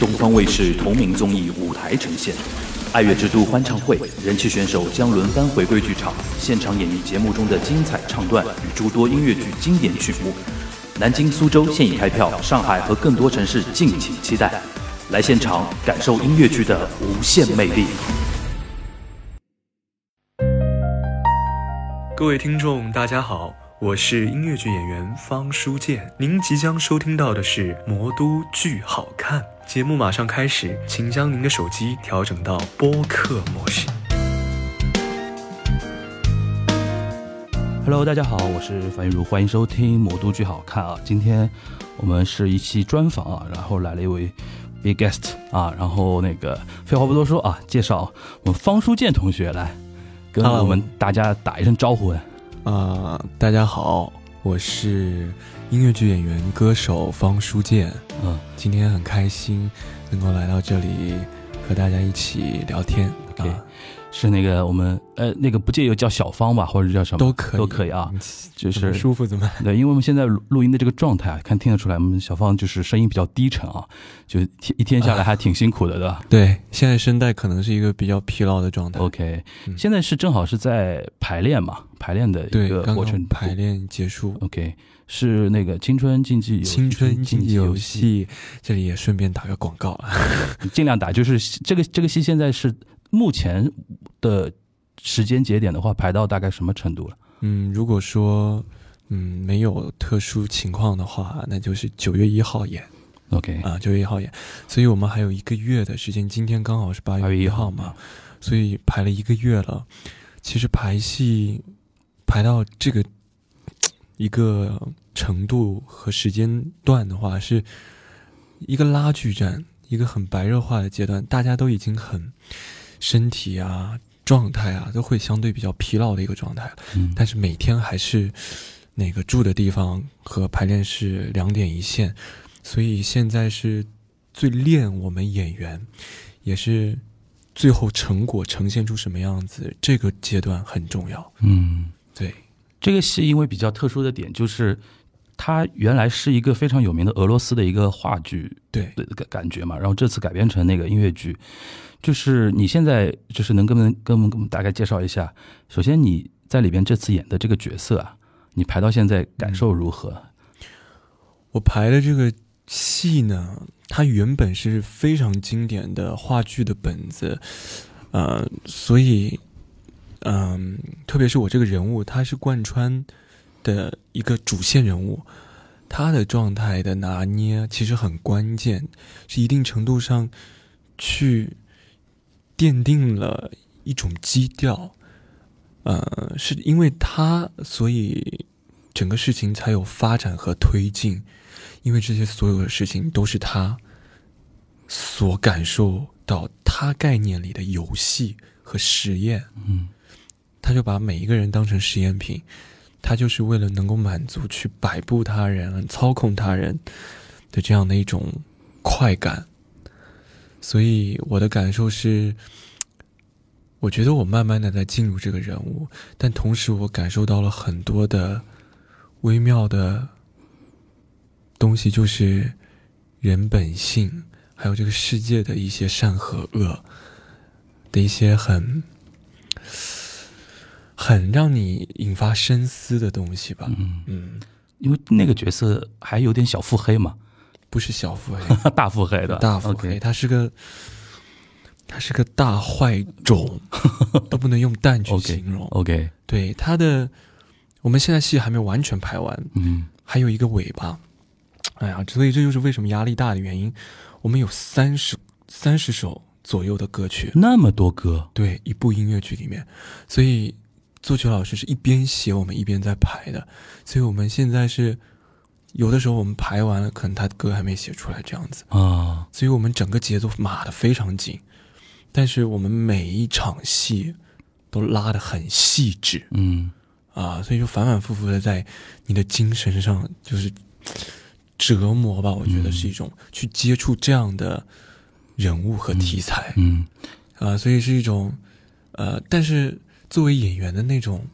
东方卫视同名综艺舞台呈现，《爱乐之都欢唱会》，人气选手将轮番回归剧场，现场演绎节目中的精彩唱段与诸多音乐剧经典曲目。南京、苏州现已开票，上海和更多城市敬请期待。来现场感受音乐剧的无限魅力。各位听众，大家好，我是音乐剧演员方书建。您即将收听到的是《魔都剧好看》节目，马上开始，请将您的手机调整到播客模式。Hello，大家好，我是樊玉茹，欢迎收听《魔都剧好看》啊。今天我们是一期专访啊，然后来了一位 big guest 啊，然后那个废话不多说啊，介绍我们方书建同学来跟我们大家打一声招呼。啊、大家好，我是音乐剧演员、歌手方书建。嗯，今天很开心能够来到这里和大家一起聊天。OK 啊，是那个我们呃那个不介意叫小芳吧，或者叫什么都可以，都可以啊，嗯，就是舒服怎么。对，因为我们现在录录音的这个状态啊，看听得出来，我们小芳就是声音比较低沉啊，就天一天下来还挺辛苦的，对吧 对，现在声带可能是一个比较疲劳的状态。？OK，嗯现在是正好是在排练嘛，排练的一个过程刚。排练结束。OK，是那个青春竞技游青春竞技游戏，戏，这里也顺便打个广告啊。尽量打。就是这个这个戏现在是目前的时间节点的话，排到大概什么程度了？嗯，如果说嗯没有特殊情况的话，那就是九月一号演 OK，啊，九月一号演，所以我们还有一个月的时间。今天刚好是八8月月一1号号嘛，所以排了一个月了。其实排戏排到这个一个程度和时间段的话，是一个拉锯战，一个很白热化的阶段，大家都已经很身体啊、状态啊都会相对比较疲劳的一个状态。嗯，但是每天还是那个住的地方和排练室两点一线，所以现在是最练我们演员，也是最后成果呈现出什么样子，这个阶段很重要。嗯。对，这个戏因为比较特殊的点就是，它原来是一个非常有名的俄罗斯的一个话剧对，的感感觉嘛，然后这次改编成那个音乐剧，就是你现在就是能跟我们跟我们跟我们大概介绍一下，首先你在里边这次演的这个角色啊，你排到现在感受如何？我排的这个戏呢，它原本是非常经典的话剧的本子，呃，所以，嗯、特别是我这个人物，他是贯穿的一个主线人物，他的状态的拿捏其实很关键，是一定程度上去奠定了一种基调，呃，是因为他，所以整个事情才有发展和推进。因为这些所有的事情都是他所感受到他概念里的游戏和实验，嗯他就把每一个人当成实验品，他就是为了能够满足去摆布他人、操控他人的这样的一种快感。所以我的感受是，我觉得我慢慢的在进入这个人物，但同时我感受到了很多的微妙的东西，就是人本性，还有这个世界的一些善和恶的一些很很让你引发深思的东西吧。嗯，嗯，因为那个角色还有点小腹黑嘛，不是小腹黑，大腹黑的，大腹黑，他是个他是个大坏种，都不能用蛋去形容。OK，对他的，我们现在戏还没有完全排完，嗯。还有一个尾巴。哎呀，所以这就是为什么压力大的原因。我们有三十三十首左右的歌曲，那么多歌，对一部音乐剧里面，所以作曲老师是一边写我们一边在排的，所以我们现在是有的时候我们排完了，可能他的歌还没写出来这样子，啊，所以我们整个节奏码的非常紧，但是我们每一场戏都拉的很细致。嗯。啊，所以就反反复复的在你的精神上就是折磨吧，我觉得是一种去接触这样的人物和题材。嗯。啊，所以是一种，呃，但是作为演员的那种，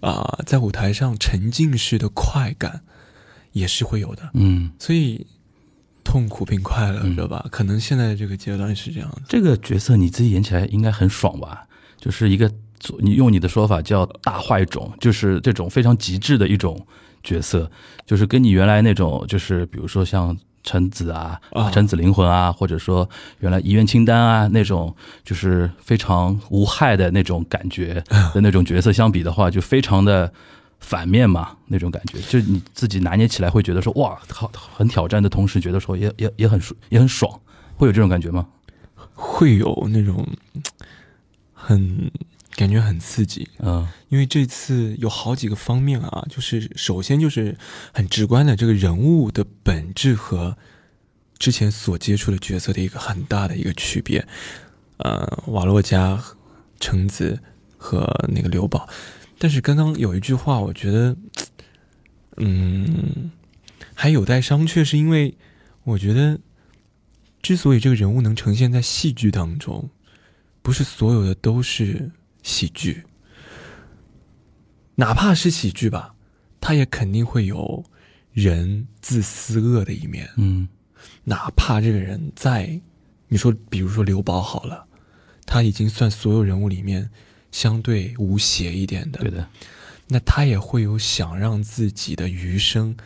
啊、在舞台上沉浸式的快感，也是会有的。嗯所以痛苦并快乐着吧。可能现在这个阶段是这样的。这个角色你自己演起来应该很爽吧？就是一个，你用你的说法叫大坏种，就是这种非常极致的一种角色，就是跟你原来那种，就是比如说像臣子啊、臣子灵魂啊，或者说原来遗愿清单啊那种，就是非常无害的那种感觉的那种角色相比的话，就非常的反面嘛，那种感觉，就你自己拿捏起来会觉得说哇，好很挑战的同时，觉得说也也也很也很爽，会有这种感觉吗？会有那种。很感觉很刺激，嗯，因为这次有好几个方面啊，就是首先就是很直观的这个人物的本质和之前所接触的角色的一个很大的一个区别，呃，瓦洛加、橙子和那个刘宝，但是刚刚有一句话，我觉得，嗯，还有待商榷，是因为我觉得，之所以这个人物能呈现在戏剧当中。不是所有的都是喜剧，哪怕是喜剧吧，他也肯定会有人自私恶的一面。嗯，哪怕这个人在，你说，比如说刘宝好了，他已经算所有人物里面相对无邪一点的。对的，那他也会有想让自己的余生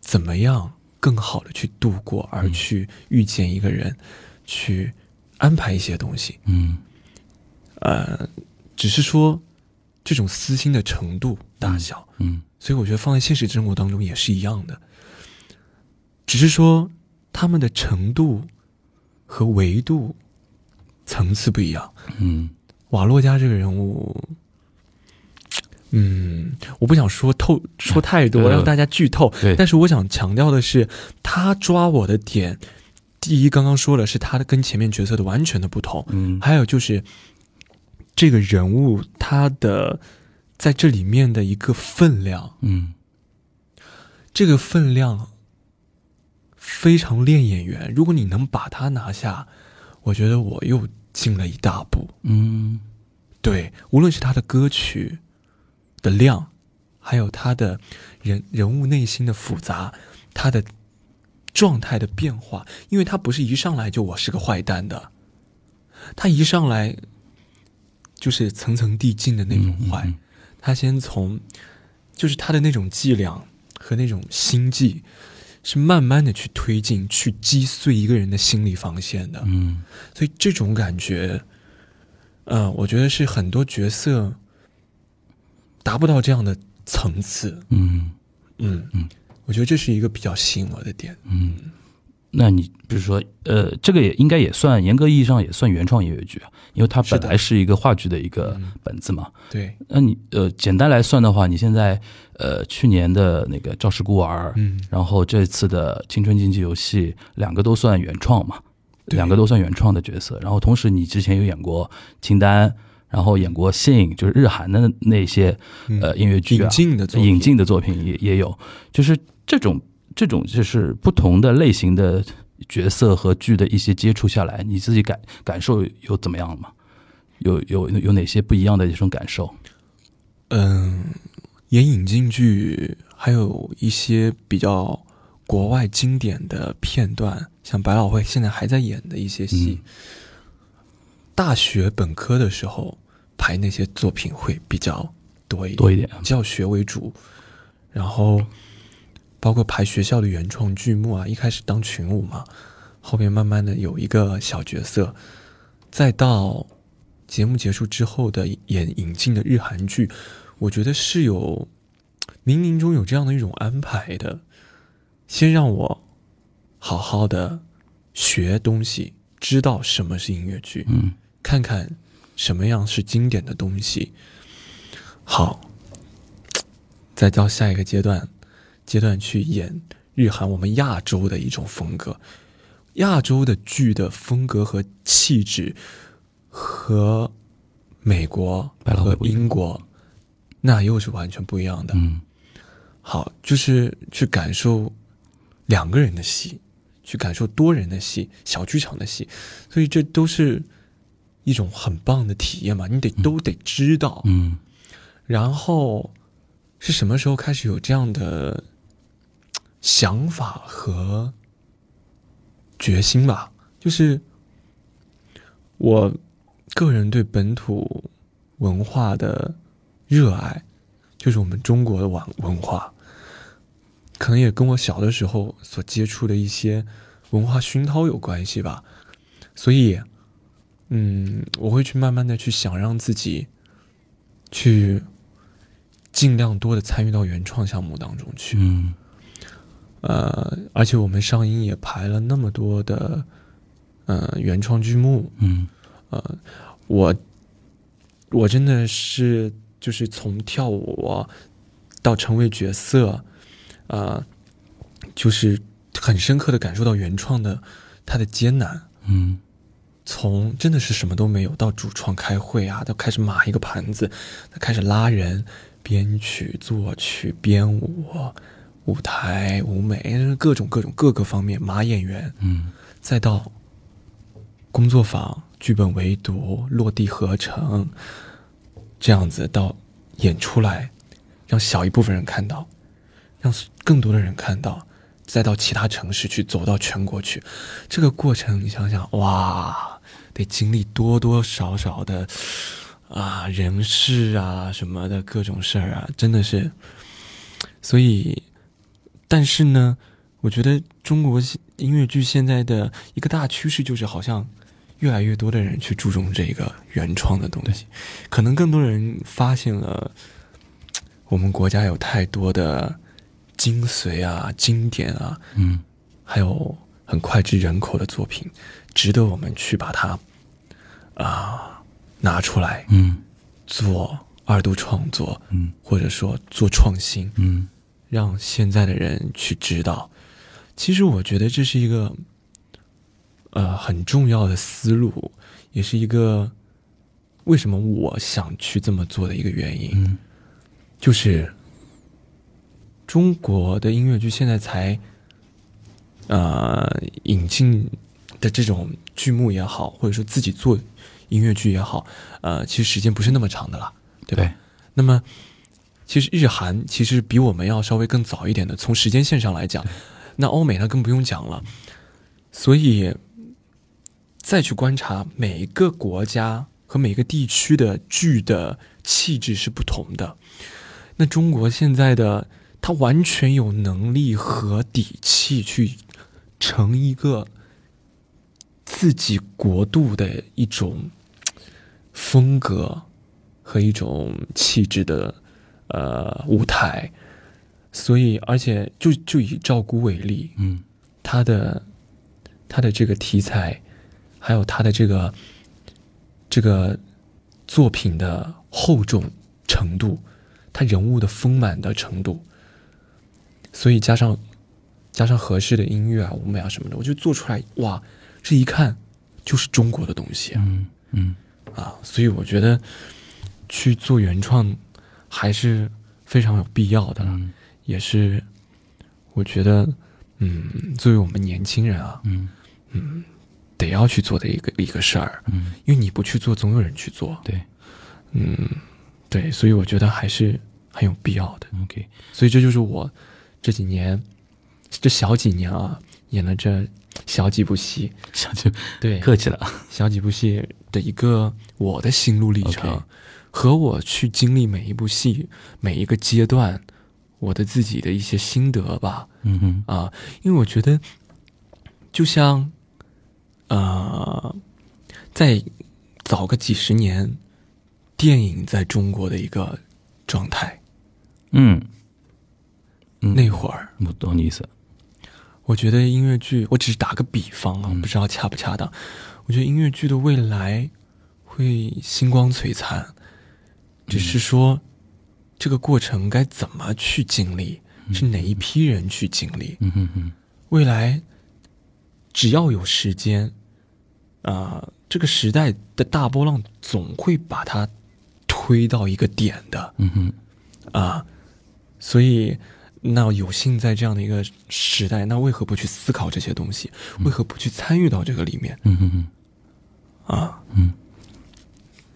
怎么样更好的去度过，而去遇见一个人，去。安排一些东西，嗯，呃，只是说这种私心的程度大小，嗯，所以我觉得放在现实生活当中也是一样的，只是说他们的程度和维度层次不一样，嗯，瓦洛加这个人物，嗯，我不想说透说太多，让大家剧透，但是我想强调的是，他抓我的点。第一，刚刚说了是他的跟前面角色的完全的不同，嗯，还有就是这个人物他的在这里面的一个分量，嗯，这个分量非常练演员。如果你能把他拿下，我觉得我又进了一大步，嗯，对，无论是他的歌曲的量，还有他的人人物内心的复杂，他的。状态的变化，因为他不是一上来就我是个坏蛋的，他一上来就是层层递进的那种坏，他先从就是他的那种伎俩和那种心计，是慢慢的去推进，去击碎一个人的心理防线的，嗯，所以这种感觉，呃，我觉得是很多角色达不到这样的层次，嗯。嗯嗯。我觉得这是一个比较吸引我的点。嗯，那你比如说，呃，这个也应该也算严格意义上也算原创音乐剧啊，因为它本来是一个话剧的一个本子嘛。对。那你呃，简单来算的话，你现在呃，去年的那个《赵氏孤儿》，嗯，然后这次的《青春竞技游戏》，两个都算原创嘛，两个都算原创的角色。然后同时，你之前有演过《清单》。然后演过《信》，就是日韩的那些呃音乐剧啊，引进的引进的作品也也有，就是这种这种就是不同的类型的角色和剧的一些接触下来，你自己感感受有怎么样吗？有有有哪些不一样的一种感受？嗯，演引进剧，还有一些比较国外经典的片段，像百老汇现在还在演的一些戏，大学本科的时候。排那些作品会比较多一点，多一点，教学为主，然后包括排学校的原创剧目啊，一开始当群舞嘛，后面慢慢的有一个小角色，再到节目结束之后的演引进的日韩剧，我觉得是有冥冥中有这样的一种安排的，先让我好好的学东西，知道什么是音乐剧，嗯，看看。什么样是经典的东西？好，再到下一个阶段，阶段去演日韩我们亚洲的一种风格，亚洲的剧的风格和气质和美国和英国那又是完全不一样的。嗯，好，就是去感受两个人的戏，去感受多人的戏，小剧场的戏，所以这都是。一种很棒的体验嘛，你得都得知道，嗯，然后是什么时候开始有这样的想法和决心吧，就是我个人对本土文化的热爱，就是我们中国的文文化，可能也跟我小的时候所接触的一些文化熏陶有关系吧。所以，嗯，我会去慢慢的去想让自己去尽量多的参与到原创项目当中去。嗯呃，而且我们上音也排了那么多的，呃，原创剧目，嗯呃，我我真的是就是从跳舞到成为角色，呃、就是很深刻的感受到原创的它的艰难。嗯从真的是什么都没有到主创开会啊，到开始码一个盘子，到开始拉人、编曲、作曲、编舞、舞台、舞美，各种各种各个方面马演员，嗯。再到工作坊、剧本围读、落地合成，这样子到演出来，让小一部分人看到，让更多的人看到，再到其他城市去，走到全国去，这个过程你想想，哇，得经历多多少少的啊人事啊什么的各种事儿啊，真的是，所以，但是呢，我觉得中国音乐剧现在的一个大趋势就是，好像越来越多的人去注重这个原创的东西，可能更多人发现了我们国家有太多的精髓啊、经典啊，嗯。还有很脍炙人口的作品，值得我们去把它啊、拿出来嗯。做二度创作，嗯。或者说做创新。嗯让现在的人去知道。其实我觉得这是一个呃很重要的思路，也是一个为什么我想去这么做的一个原因，嗯就是中国的音乐剧现在才呃引进的这种剧目也好，或者说自己做音乐剧也好，呃，其实时间不是那么长的了，对吧？对那么，其实日韩其实比我们要稍微更早一点的，从时间线上来讲，那欧美那更不用讲了。所以，再去观察每一个国家和每个地区的剧的气质是不同的。那中国现在的，它完全有能力和底气去成一个自己国度的一种风格和一种气质的呃舞台，所以而且就就以赵姑为例，嗯。他的他的这个题材，还有他的这个这个作品的厚重程度，他人物的丰满的程度，所以加上加上合适的音乐啊、舞美啊什么的，我就做出来，哇，这一看就是中国的东西啊！嗯嗯。啊，所以我觉得去做原创还是非常有必要的了，嗯。也是我觉得，嗯，作为我们年轻人啊，嗯。嗯得要去做的一个一个事儿，嗯，因为你不去做，总有人去做，对。嗯，对，所以我觉得还是很有必要的，，OK，所以这就是我这几年这小几年啊演了这小几部戏，小几对，客气了。小几部戏的一个我的心路历程和我去经历每一部戏每一个阶段，我的自己的一些心得吧。嗯哼啊，因为我觉得，就像，呃，在早个几十年，电影在中国的一个状态，嗯嗯，那会儿，我懂你意思。我觉得音乐剧，我只是打个比方啊，不知道恰不恰当。我觉得音乐剧的未来会星光璀璨，只是说这个过程该怎么去经历，是哪一批人去经历。嗯哼哼，未来只要有时间，啊、这个时代的大波浪总会把它推到一个点的嗯哼，啊，所以那有幸在这样的一个时代，那为何不去思考这些东西？为何不去参与到这个里面啊？嗯，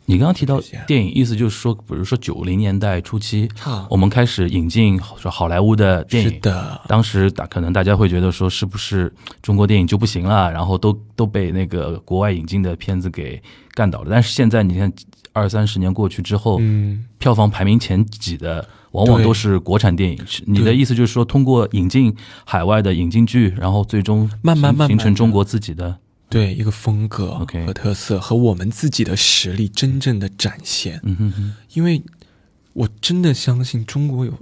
你刚刚提到电影，意思就是说，比如说九零年代初期，啊我们开始引进说好莱坞的电影是影。的，当时大可能大家会觉得说，是不是中国电影就不行了？然后都都被那个国外引进的片子给干倒了。但是现在你看，二三十年过去之后，嗯，票房排名前几的往往都是国产电影。你的意思就是说，通过引进海外的引进剧，然后最终慢慢慢慢形成中国自己的对一个风格和特色和我们自己的实力真正的展现。嗯哼哼，因为我真的相信中国有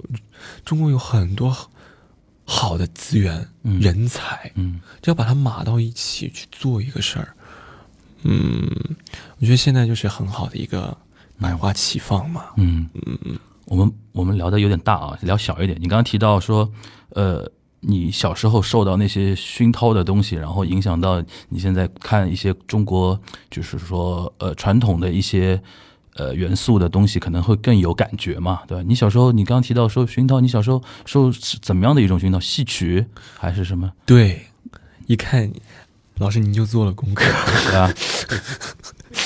中国有很多好好的资源、嗯。人才，嗯。只要把它码到一起去做一个事儿，嗯，我觉得现在就是很好的一个百花齐放嘛。嗯。嗯。嗯，我们我们聊的有点大啊，聊小一点。你刚刚提到说，呃，你小时候受到那些熏陶的东西，然后影响到你现在看一些中国，就是说呃传统的一些呃元素的东西，可能会更有感觉嘛，对吧？你小时候，你刚刚提到说熏陶，你小时候受怎么样的一种熏陶？戏曲还是什么？对，一看老师您就做了功课，对吧？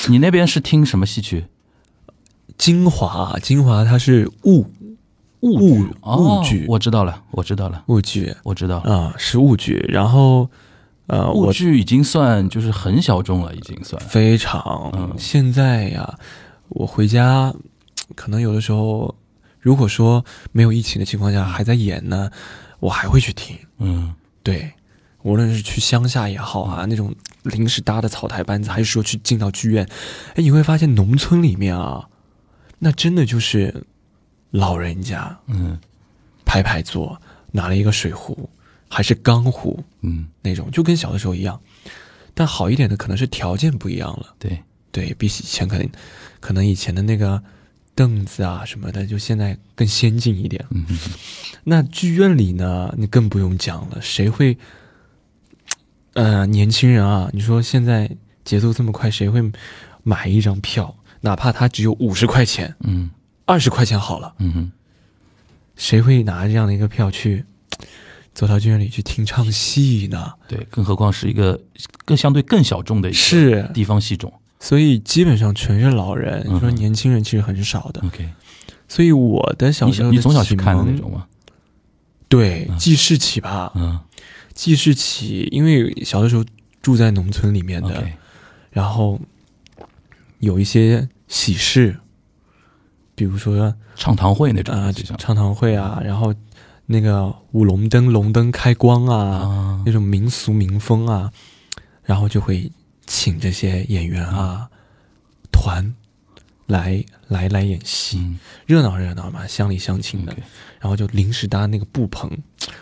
你那边是听什么戏曲？精华精华它是物物哦物剧，我知道了，我知道了，物剧我知道了。啊、是物剧，然后呃物我剧已经算就是很小众了，已经算。非常、嗯现在呀，我回家可能有的时候，如果说没有疫情的情况下还在演呢，我还会去听。嗯对，无论是去乡下也好啊，那种临时搭的草台班子，还是说去进到剧院，哎，你会发现农村里面啊，那真的就是老人家嗯排排坐，拿了一个水壶，还是钢壶嗯，那种，就跟小的时候一样。但好一点的可能是条件不一样了。对，对比起以前可能，可能以前的那个凳子啊什么的，就现在更先进一点。嗯那剧院里呢，你更不用讲了，谁会？呃，年轻人啊，你说现在节奏这么快，谁会买一张票？哪怕他只有五十块钱、嗯二十块钱好了，嗯哼，谁会拿这样的一个票去走到剧院里去听唱戏呢？对，更何况是一个更相对更小众的一个是，地方戏种。所以基本上全是老人，嗯你说年轻人其实很少的。OK，所以我的小时候的你从小去看的那种吗？对嗯。记事起吧，嗯。记事起，因为小的时候住在农村里面的然后有一些喜事，比如说唱堂会那种啊、唱堂会啊，然后那个舞龙灯、龙灯开光啊，啊。那种民俗民风啊，然后就会请这些演员啊、团来来来演戏，嗯。热闹热闹嘛，乡里乡亲的。然后就临时搭那个布棚，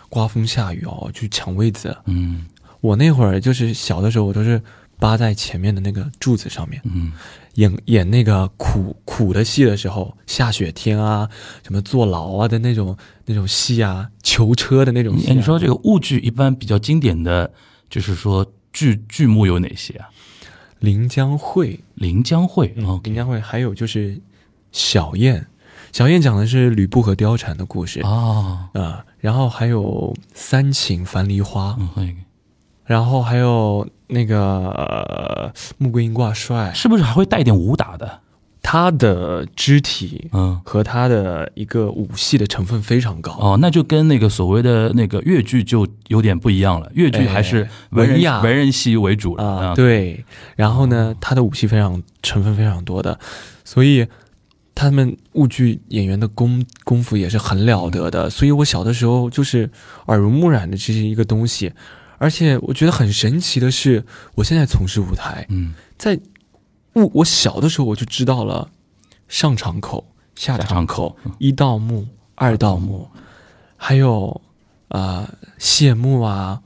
刮风下雨哦，去抢位子。嗯。我那会儿就是小的时候，我都是扒在前面的那个柱子上面，嗯演演那个苦苦的戏的时候，下雪天啊，什么坐牢啊的那种那种戏啊，囚车的那种戏、啊。你你说这个物剧一般比较经典的，就是说剧剧目有哪些啊？《临江会》临江会嗯，哦临江会》，还有就是小燕，小燕讲的是吕布和貂蝉的故事。啊、啊，然后还有三请樊梨花，嗯，然后还有那个、呃、穆桂英挂帅，是不是还会带一点武打的？他的肢体嗯。和他的一个武戏的成分非常高。哦，那就跟那个所谓的那个越剧就有点不一样了。越剧还是哎文雅文人戏为主了啊，，对，然后呢，他的武戏非常成分非常多的，所以他们豫剧演员的功功夫也是很了得的。所以我小的时候就是耳濡目染的这是一个东西，而且我觉得很神奇的是，我现在从事舞台，嗯，在我我小的时候我就知道了上场口、下下场场口嗯一道幕、二道幕，还有啊、呃谢幕啊、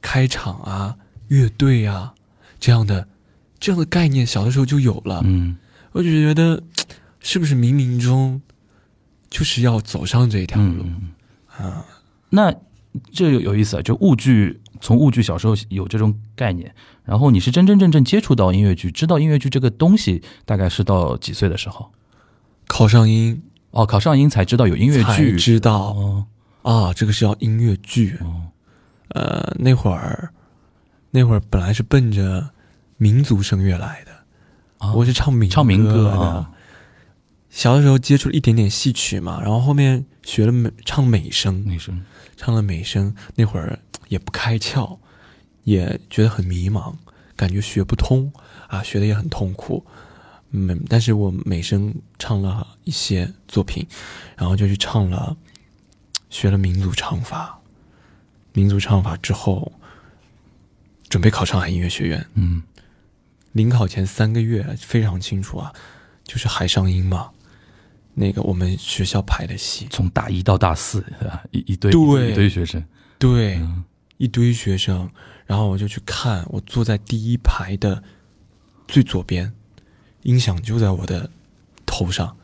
开场啊、乐队啊这样的这样的概念，小的时候就有了。嗯我就觉得是不是冥冥中就是要走上这条路？嗯啊，那这有有意思啊，就物剧从物剧小时候有这种概念，然后你是真真正正接触到音乐剧，知道音乐剧这个东西，大概是到几岁的时候？考上音。哦，考上音才知道有音乐剧，知道。哦。啊，这个是要音乐剧。哦，呃，那会儿那会儿本来是奔着民族声乐来的。啊。我是唱民唱民歌的。啊。小的时候接触了一点点戏曲嘛，然后后面学了美唱美声，女生唱了美声，那会儿也不开窍，也觉得很迷茫，感觉学不通啊，学的也很痛苦。嗯，但是我美声唱了一些作品，然后就去唱了，学了民族唱法。民族唱法之后，准备考上海音乐学院。嗯临考前三个月非常清楚啊，就是海上音嘛，那个我们学校排的戏，从大一到大四？一一堆对。一堆学生，对，嗯。一堆学生，然后我就去看，我坐在第一排的最左边，音响就在我的头上，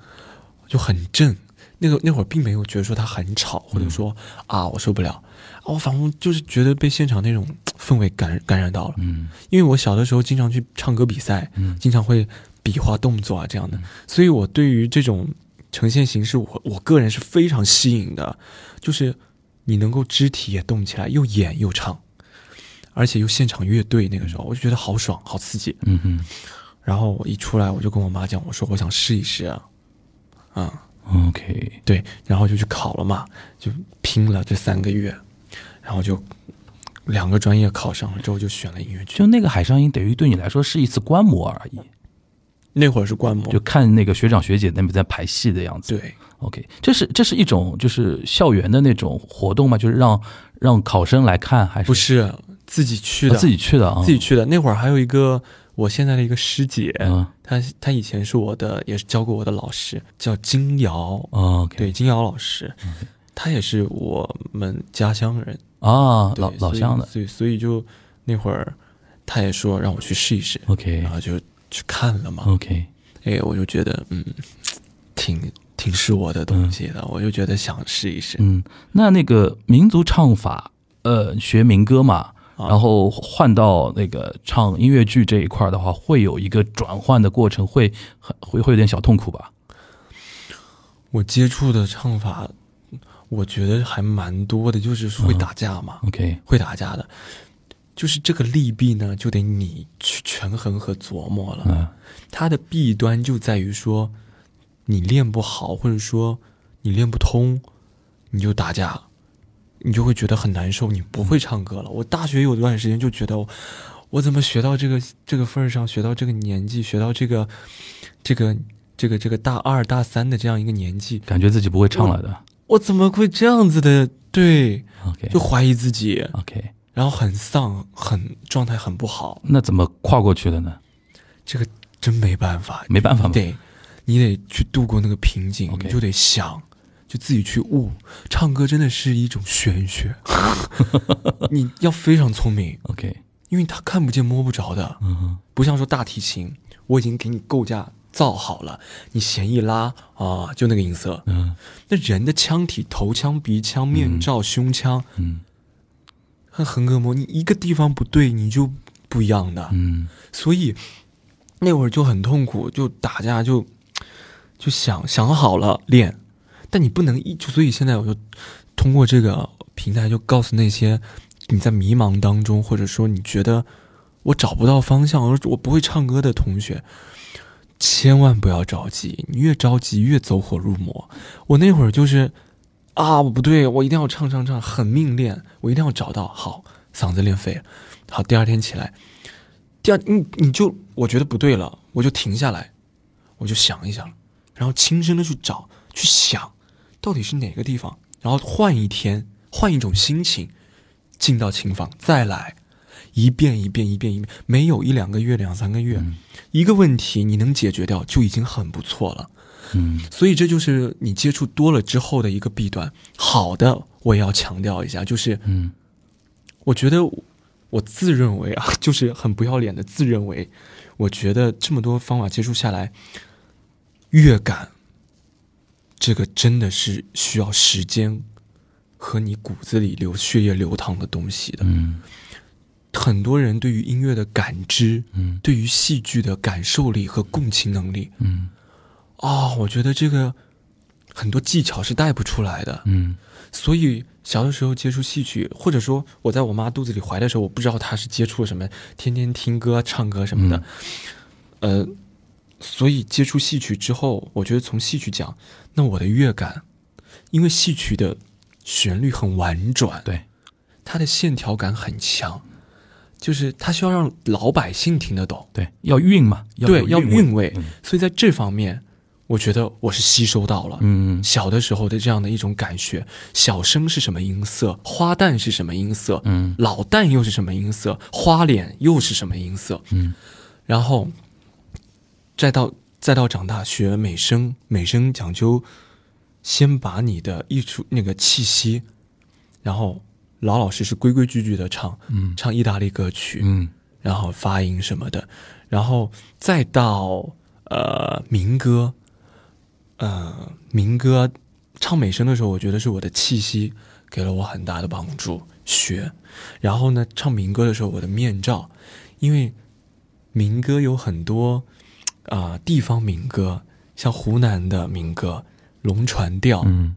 就很震。那个那会儿并没有觉得说它很吵，或者说啊我受不了，啊我仿佛就是觉得被现场那种 氛围感感染到了。嗯。因为我小的时候经常去唱歌比赛，嗯。经常会比划动作啊这样的，所以我对于这种呈现形式，我我个人是非常吸引的，就是你能够肢体也动起来，又演又唱，而且又现场乐队，那个时候我就觉得好爽，好刺激。嗯哼。然后我一出来，我就跟我妈讲，我说我想试一试啊，啊，，OK，对，然后就去考了嘛，就拼了这三个月，然后就两个专业考上了之后，就选了音乐剧。就那个海上音，等于对你来说是一次观摩而已，那会儿是观摩，就看那个学长学姐那边在排戏的样子。对。OK，这是这是一种就是校园的那种活动吗？就是让让考生来看，还是？不是自己去的，啊自己去的啊？自己去的。那会儿还有一个我现在的一个师姐，嗯。她她以前是我的，也是教过我的老师，叫金瑶，哦，OK，对，金瑶老师，她也是我们家乡人，啊，老老乡的。所以所以所以就那会儿，她也说让我去试一试，，OK。然后就去看了嘛，OK，哎，我就觉得嗯，挺挺是我的东西的，我就觉得想试一试，嗯，那那个民族唱法，呃，学民歌嘛，啊。然后换到那个唱音乐剧这一块的话，会有一个转换的过程，会很会会有点小痛苦吧？我接触的唱法，我觉得还蛮多的，就是会打架嘛，OK，会打架的，就是这个利弊呢，就得你去权衡和琢磨了。嗯它的弊端就在于说，你练不好，或者说你练不通，你就打架，你就会觉得很难受，你不会唱歌了。我大学有段时间就觉得我，我怎么学到这个这个份儿上，学到这个年纪，学到这个这个这个这个大二大三的这样一个年纪，感觉自己不会唱了的。我怎么会这样子的？对，OK 就怀疑自己。OK，然后很丧，很状态很不好，那怎么跨过去的呢？这个真没办法，没办法嘛。得你得去度过那个瓶颈你就得想，就自己去悟。唱歌真的是一种玄学，你要非常聪明，OK，因为他看不见摸不着的，嗯哼。不像说大提琴，我已经给你构架造好了，你弦一拉啊，就那个音色。嗯。那人的腔体，头腔、鼻腔、面罩、胸腔嗯和横膈膜，你一个地方不对，你就不一样的。嗯所以那会儿就很痛苦，就打架就就想想好了练，但你不能一就所以现在我就通过这个平台就告诉那些你在迷茫当中，或者说你觉得我找不到方向，而我不会唱歌的同学。千万不要着急，你越着急越走火入魔。我那会儿就是啊，我不对，我一定要唱唱唱，很命练，我一定要找到好嗓子练废了。好，第二天起来，第二你你就我觉得不对了，我就停下来，我就想一想，然后轻声的去找去想，到底是哪个地方，然后换一天，换一种心情，进到琴房再来，一遍一遍一遍一遍，没有一两个月两三个月，一个问题你能解决掉就已经很不错了。嗯。所以这就是你接触多了之后的一个弊端。好的，我也要强调一下，就是嗯。我觉得我自认为啊，就是很不要脸的自认为，我觉得这么多方法接触下来，乐感这个真的是需要时间和你骨子里流血液流淌的东西的。嗯。很多人对于音乐的感知，嗯。对于戏剧的感受力和共情能力嗯啊、我觉得这个很多技巧是带不出来的。嗯所以小的时候接触戏曲，或者说我在我妈肚子里怀的时候，我不知道她是接触了什么，天天听歌、唱歌什么的。呃，所以接触戏曲之后，我觉得从戏曲讲，那我的乐感，因为戏曲的旋律很婉转，对，它的线条感很强，就是它需要让老百姓听得懂，对，要韵嘛，对，要韵味，味。所以在这方面，我觉得我是吸收到了。嗯。小的时候的这样的一种感觉，小生是什么音色，花旦是什么音色，嗯。老旦又是什么音色，花脸又是什么音色，嗯。然后再到再到长大学美声，美声讲究先把你的艺术那个气息，然后老老实实、规规矩矩的唱，嗯。唱意大利歌曲，嗯。然后发音什么的，然后再到呃民歌，呃民歌唱美声的时候，我觉得是我的气息给了我很大的帮助。学，然后呢，唱民歌的时候，我的面罩，因为民歌有很多啊、地方民歌，像湖南的民歌龙船调，嗯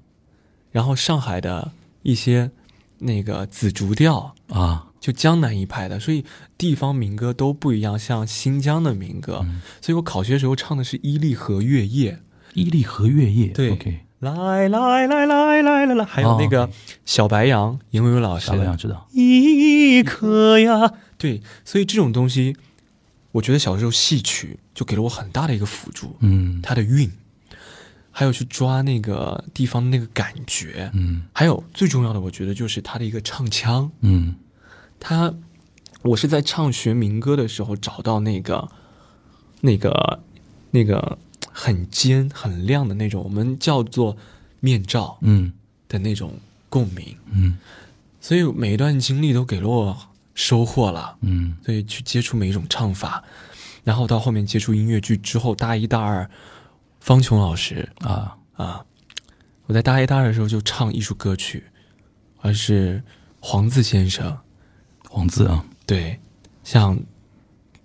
然后上海的一些那个紫竹调，啊，就江南一派的，所以地方民歌都不一样，像新疆的民歌，嗯所以我考学的时候唱的是《伊犁河月夜》，伊利河月夜，对，OK，来来来来来来来，还有那哦个小白杨，尹伟伟老师。小白杨知道，一颗呀，对，所以这种东西，我觉得小时候戏曲就给了我很大的一个辅助，嗯。它的韵，还有去抓那个地方的那个感觉，嗯。还有最重要的，我觉得就是它的一个唱腔。嗯。他，我是在唱学民歌的时候找到那个，那个，那个很尖很亮的那种，我们叫做面罩嗯。的那种共鸣，嗯。所以每一段经历都给了我收获了。嗯。所以去接触每一种唱法，然后到后面接触音乐剧之后，大一大二，方琼老师啊，啊，我在大一大二的时候就唱艺术歌曲，而是黄自先生。黄字啊，对，像，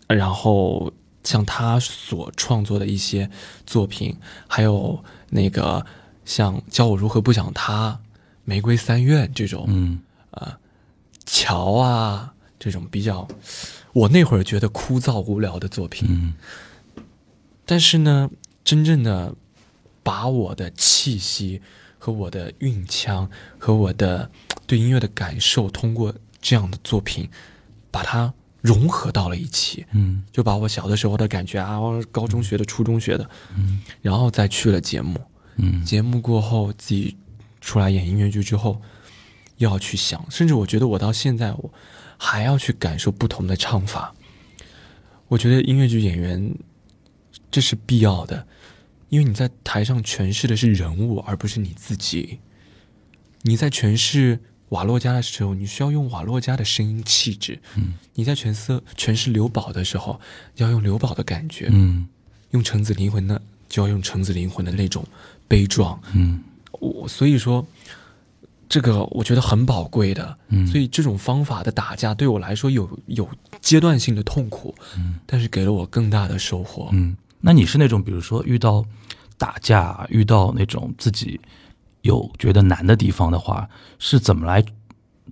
然后像他所创作的一些作品，还有那个像教我如何不想他、玫瑰三院这种，嗯桥啊这种比较，我那会儿觉得枯燥无聊的作品，嗯。但是呢，真正的把我的气息和我的韵腔和我的对音乐的感受，通过这样的作品，把它融合到了一起，嗯就把我小的时候的感觉啊，我高中学的、初中学的，嗯然后再去了节目，嗯节目过后自己出来演音乐剧之后，又要去想，甚至我觉得我到现在我还要去感受不同的唱法。我觉得音乐剧演员这是必要的，因为你在台上诠释的是人物，而不是你自己。你在诠释瓦洛加的时候，你需要用瓦洛加的声音气质；嗯。你在诠释诠释刘宝的时候，要用刘宝的感觉；嗯。用橙子灵魂的，就要用橙子灵魂的那种悲壮。嗯。我所以说，这个我觉得很宝贵的。嗯，所以这种方法的打架对我来说有有阶段性的痛苦，嗯。但是给了我更大的收获。嗯，那你是那种比如说遇到打架，遇到那种自己有觉得难的地方的话，是怎么来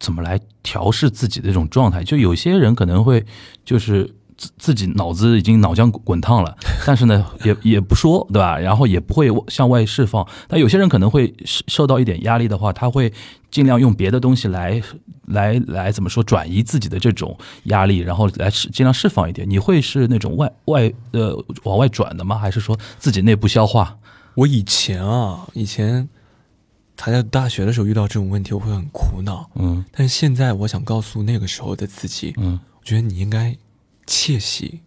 怎么来调试自己的这种状态？就有些人可能会就是。自自己脑子已经脑浆滚烫了，但是呢，也也不说，对吧？然后也不会向外释放。但有些人可能会受受到一点压力的话，他会尽量用别的东西来来来怎么说转移自己的这种压力，然后来释尽量释放一点。你会是那种外外呃往外转的吗？还是说自己内部消化？我以前啊，以前还在大学的时候遇到这种问题，我会很苦恼。嗯但是现在，我想告诉那个时候的自己，嗯我觉得你应该窃喜，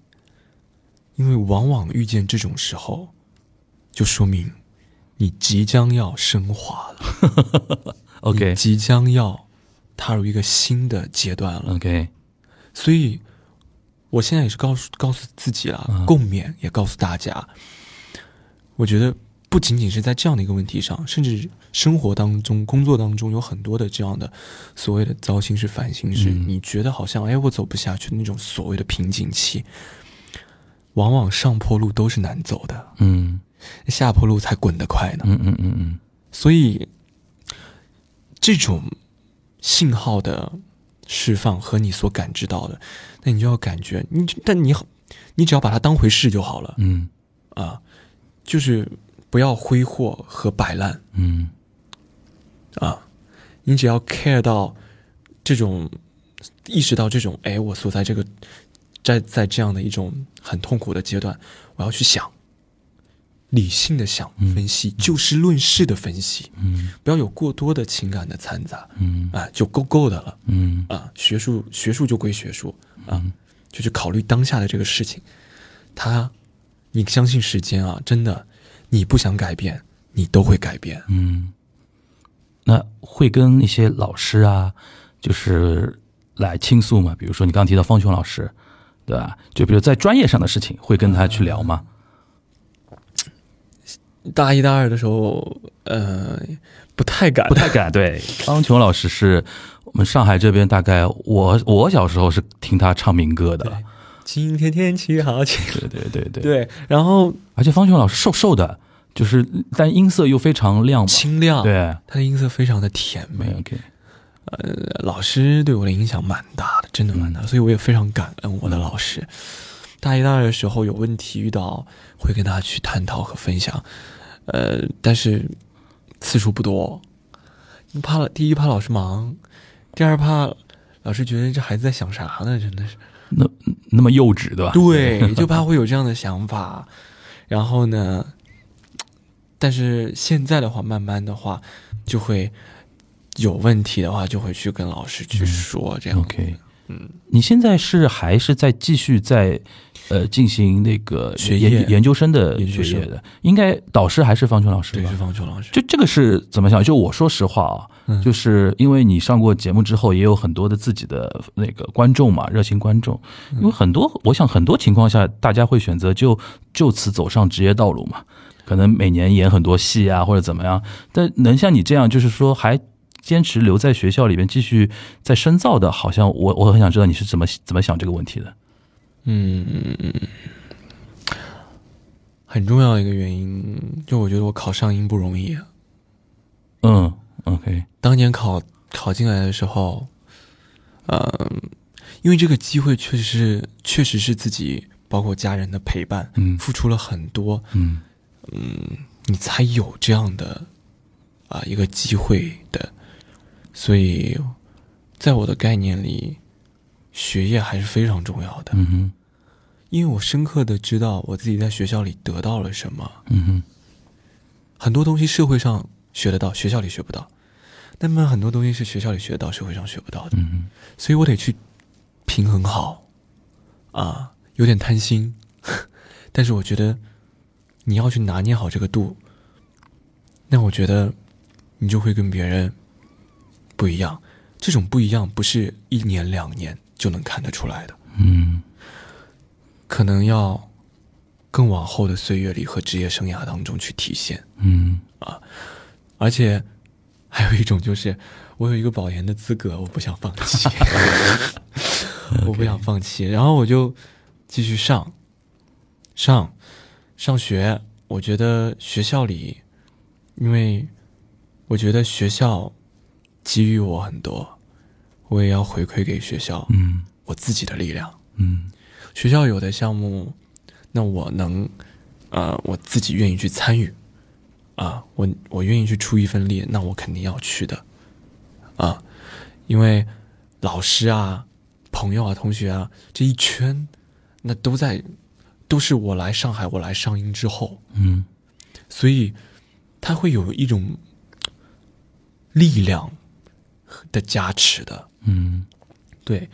因为往往遇见这种时候，就说明你即将要升华了。OK 即将要踏入一个新的阶段了。OK，所以，我现在也是告诉告诉自己了，嗯共勉，也告诉大家，我觉得不仅仅是在这样的一个问题上，甚至生活当中、工作当中有很多的这样的所谓的糟心事、烦心事，嗯你觉得好像哎我走不下去的那种所谓的瓶颈期，往往上坡路都是难走的，嗯下坡路才滚得快呢。嗯嗯嗯嗯所以，这种信号的释放和你所感知到的，那你就要感觉你，但你好，你只要把它当回事就好了。嗯啊，就是不要挥霍和摆烂。嗯。啊，你只要 care 到这种意识到这种，哎，我所在这个在在这样的一种很痛苦的阶段，我要去想，理性的想嗯。分析，就事论事的分析，嗯。不要有过多的情感的掺杂，嗯。啊，就够够的了。嗯。啊。学术学术就归学术啊，就去考虑当下的这个事情。他，你相信时间啊，真的，你不想改变，你都会改变。嗯，那会跟一些老师啊，就是来倾诉嘛？比如说你刚刚提到方琼老师，对吧？就比如在专业上的事情，会跟他去聊吗？大一大二的时候，呃，不太敢，不太敢。对，方琼老师是我们上海这边大概我我小时候是听他唱民歌的。对今天天气好，晴对对对对，对，然后而且方琼老师瘦瘦的，就是但音色又非常亮嘛。清亮，，对，他的音色非常的甜美。OK，呃，老师对我的影响蛮大的，真的蛮大的，所以我也非常感恩我的老师。大一、大二的时候有问题遇到，会跟他去探讨和分享，呃，但是次数不多。怕了，第一怕老师忙，第二怕老师觉得这孩子在想啥呢？真的是，那那么幼稚，对吧？对，就怕会有这样的想法。然后呢，但是现在的话，慢慢的话，就会有问题的话，就会去跟老师去说，这样。OK，嗯，你现在是还是在继续在呃进行那个学业研研究生的学业的？应该导师还是方琼老师吧对，是？方琼老师。就这个是怎么想？就我说实话啊，嗯就是因为你上过节目之后，也有很多的自己的那个观众嘛，热心观众。因为很多，我想很多情况下，大家会选择就就此走上职业道路嘛，可能每年演很多戏啊，或者怎么样。但能像你这样，就是说还坚持留在学校里边继续在深造的，好像我我很想知道你是怎么怎么想这个问题的。嗯，很重要的一个原因，就我觉得我考上音不容易。啊。嗯，OK，当年考考进来的时候，嗯、因为这个机会确实是确实是自己包括家人的陪伴，嗯。付出了很多，嗯你才有这样的啊一个机会的，所以在我的概念里，学业还是非常重要的，嗯哼。因为我深刻的知道我自己在学校里得到了什么，嗯哼。很多东西社会上学得到，学校里学不到，那么很多东西是学校里学得到，社会上学不到的，嗯哼。所以我得去平衡好，啊，有点贪心，但是我觉得你要去拿捏好这个度，那我觉得你就会跟别人不一样。这种不一样不是一年两年就能看得出来的，嗯。可能要更往后的岁月里和职业生涯当中去体现。嗯。啊而且还有一种就是，我有一个保研的资格，我不想放弃，我不想放弃，然后我就继续上，上，上学。我觉得学校里，因为我觉得学校给予我很多，我也要回馈给学校。嗯我自己的力量。嗯。学校有的项目，那我能，呃，我自己愿意去参与，啊，我我愿意去出一份力，那我肯定要去的，啊，因为老师啊、朋友啊、同学啊这一圈，那都在，都是我来上海，我来上音之后，嗯。所以他会有一种力量的加持的，嗯。对，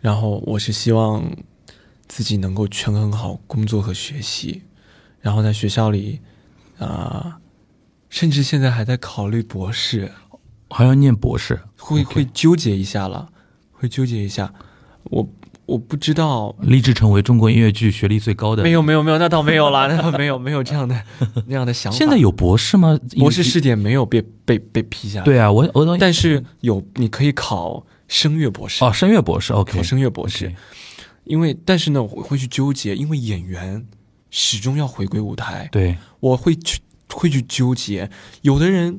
然后我是希望自己能够权衡好工作和学习，然后在学校里，啊、甚至现在还在考虑博士，还要念博士，会会纠结一下了，会纠结一下，我我不知道，立志成为中国音乐剧学历最高的。没有没有没有，那倒没有啦，那倒没有没有这样的那样的想法。现在有博士吗？博士试点没有被被被批下来，，对啊，我我但是有你可以考声乐博士。哦，声乐博士，OK，考声乐博士。因为但是呢，我会去纠结，因为演员始终要回归舞台，对，我会去会去纠结。有的人，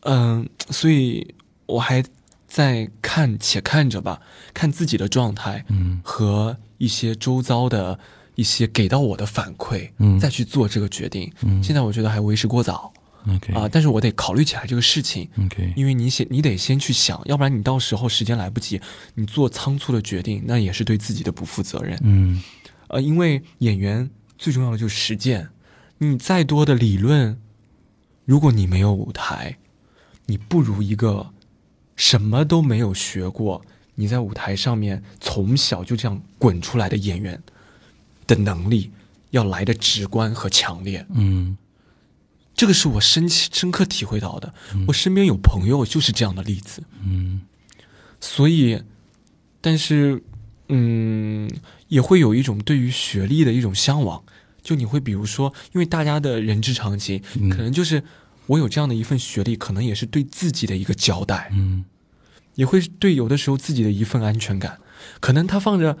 嗯、所以我还在看，且看着吧，看自己的状态嗯。和一些周遭的一一些给到我的反馈，嗯。再去做这个决定。嗯。现在我觉得还为时过早 OK 啊、但是我得考虑起来这个事情，OK 因为你先你得先去想，要不然你到时候时间来不及，你做仓促的决定，那也是对自己的不负责任。嗯呃，因为演员最重要的就是实践，你再多的理论，如果你没有舞台，你不如一个什么都没有学过，你在舞台上面从小就这样滚出来的演员的能力要来的直观和强烈。嗯这个是我深深刻体会到的。我身边有朋友就是这样的例子，嗯。所以，但是，嗯，也会有一种对于学历的一种向往。就你会比如说，因为大家的人之常情，嗯。可能就是我有这样的一份学历，可能也是对自己的一个交代，嗯。也会对有的时候自己的一份安全感。可能他放着，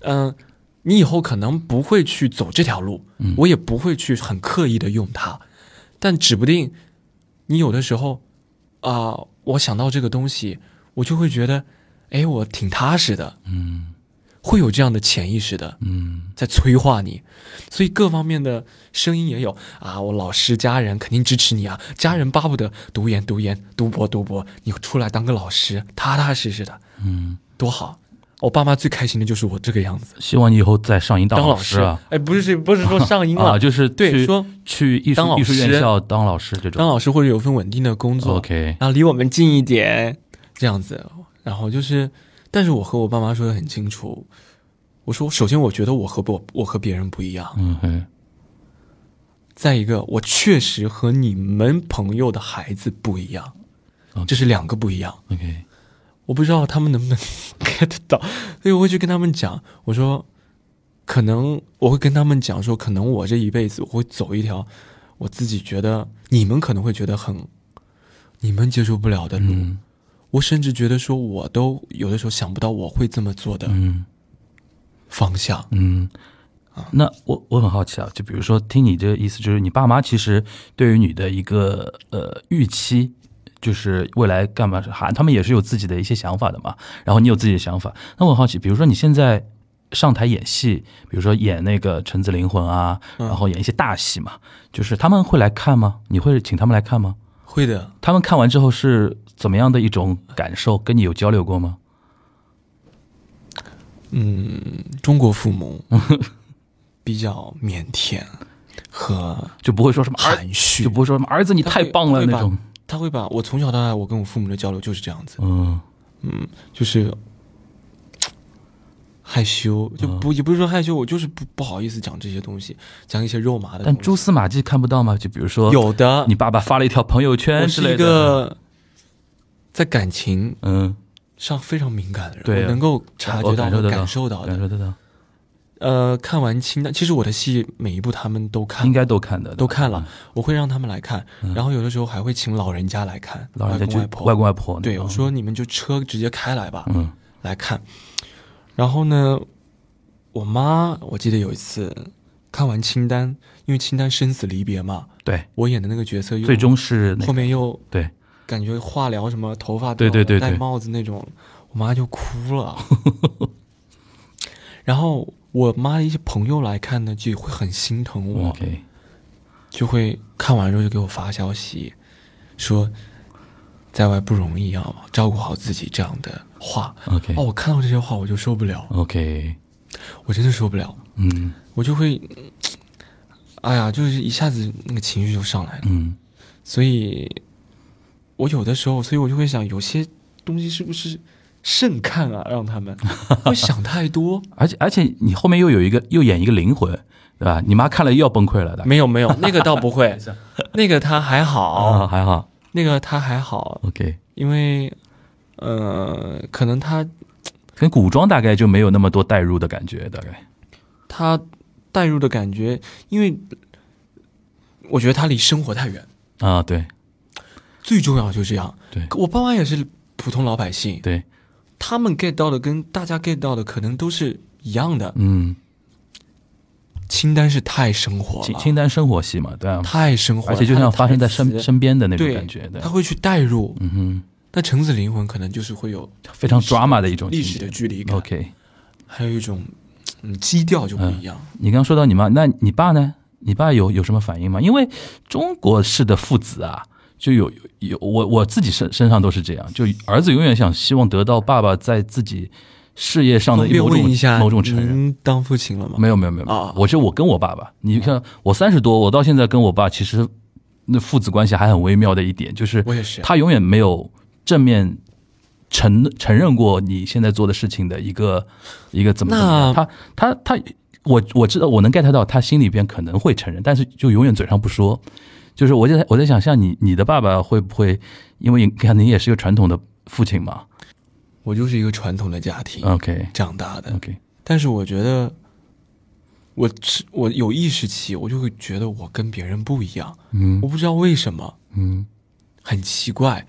嗯、你以后可能不会去走这条路，嗯。我也不会去很刻意的用它，但指不定你有的时候啊、我想到这个东西，我就会觉得，哎，我挺踏实的，嗯会有这样的潜意识的嗯在催化你，所以各方面的声音也有啊。我老师、家人肯定支持你啊，家人巴不得读研、读研、读博、读博，你出来当个老师，踏踏实实的，嗯，多好。我爸妈最开心的就是我这个样子，希望你以后再上音当当老师啊。哎，不是这不是说上音了，啊，就是对说去艺术艺术院校当老师这种。当老师或者有份稳定的工作。OK，然后离我们近一点，这样子。然后就是，但是我和我爸妈说的很清楚，我说，首先我觉得我和我我和别人不一样，嗯哼，再一个，我确实和你们朋友的孩子不一样。这是两个不一样。OK，我不知道他们能不能 get 到，所以我会去跟他们讲，我说，可能我会跟他们讲说，可能我这一辈子我会走一条我自己觉得你们可能会觉得很你们接受不了的路，嗯我甚至觉得说我都有的时候想不到我会这么做的嗯方向。嗯。那我我很好奇啊，就比如说听你这个意思，就是你爸妈其实对于你的一个呃预期，就是未来干嘛，还他们也是有自己的一些想法的嘛。然后你有自己的想法，那我很好奇，比如说你现在上台演戏，比如说演那个《橙子灵魂》啊，嗯然后演一些大戏嘛，就是他们会来看吗？你会请他们来看吗？会的，他们看完之后是怎么样的一种感受？跟你有交流过吗？嗯，中国父母 比较腼腆和就不会说什么，含蓄，就不会说什么儿子你太棒了那种。他会把我从小到大，我跟我父母的交流就是这样子，嗯嗯就是害羞，就嗯不、也不是说害羞，我就是不不好意思讲这些东西，讲一些肉麻的但。蛛丝马迹看不到吗？就比如说，有的，你爸爸发了一条朋友圈之类的。是一个在感情嗯，上非常敏感的人，对我能够察觉到和我感受到感受到的。感受得到，呃，看完清单，其实我的戏每一部他们都看。应，该都看的，都看了，我会让他们来看，嗯。然后有的时候还会请老人家来看，老人家就外公外婆，外公外婆对我说你们就车直接开来吧，嗯。来看。然后呢，我妈我记得有一次看完清单，因为清单生死离别嘛，对，我演的那个角色又最终是那后面又对，感觉化疗什么头发对对对。戴帽子那种，我妈就哭了。然后我妈的一些朋友来看呢，就会很心疼我。就会看完之后就给我发消息，说在外不容易啊，照顾好自己这样的话。OK 哦，我看到这些话我就受不了，OK，我真的受不了，嗯。我就会，哎呀，就是一下子那个情绪就上来了。嗯。所以，我有的时候，所以我就会想，有些东西是不是慎看啊？让他们 会想太多。而且而且你后面又有一个又演一个灵魂，对吧？你妈看了又要崩溃了的。没有没有，那个倒不会，那个他还好，啊，还好那个他还好，，OK。因为呃，可能他跟古装大概就没有那么多代入的感觉，大概。他代入的感觉，因为我觉得他离生活太远。啊，对最重要就是这样。对我爸妈也是普通老百姓，对，他们 get 到的跟大家 get 到的可能都是一样的。嗯，清单是太生活了，清清单生活系嘛，对啊，太生活了，而且就像发生在身身边的那种感觉，对他，会去代入。嗯哼，那橙子灵魂可能就是会有非常 drama 的一种历史的距离感 OK，还有一种嗯，基调就不一样。你刚刚说到你妈，那你爸呢？你爸有有什么反应吗？因为中国式的父子啊，就有有我我自己身身上都是这样，就儿子永远想希望得到爸爸在自己事业上的某种某种承认。您当父亲了吗？没有没有没有啊我就我跟我爸爸，你看我三十多，我到现在跟我爸其实那父子关系还很微妙的一点，就是我也是。他永远没有正面承承认过你现在做的事情的一个一个怎么怎么样，他他他，我我知道我能 get 到他心里边可能会承认，但是就永远嘴上不说。就是我在我在想，像你你的爸爸会不会，因为你看你也是一个传统的父亲嘛我就是一个传统的家庭，OK 长大的，OK，但是我觉得，我是我有意识起，我就会觉得我跟别人不一样，嗯我不知道为什么，嗯很奇怪。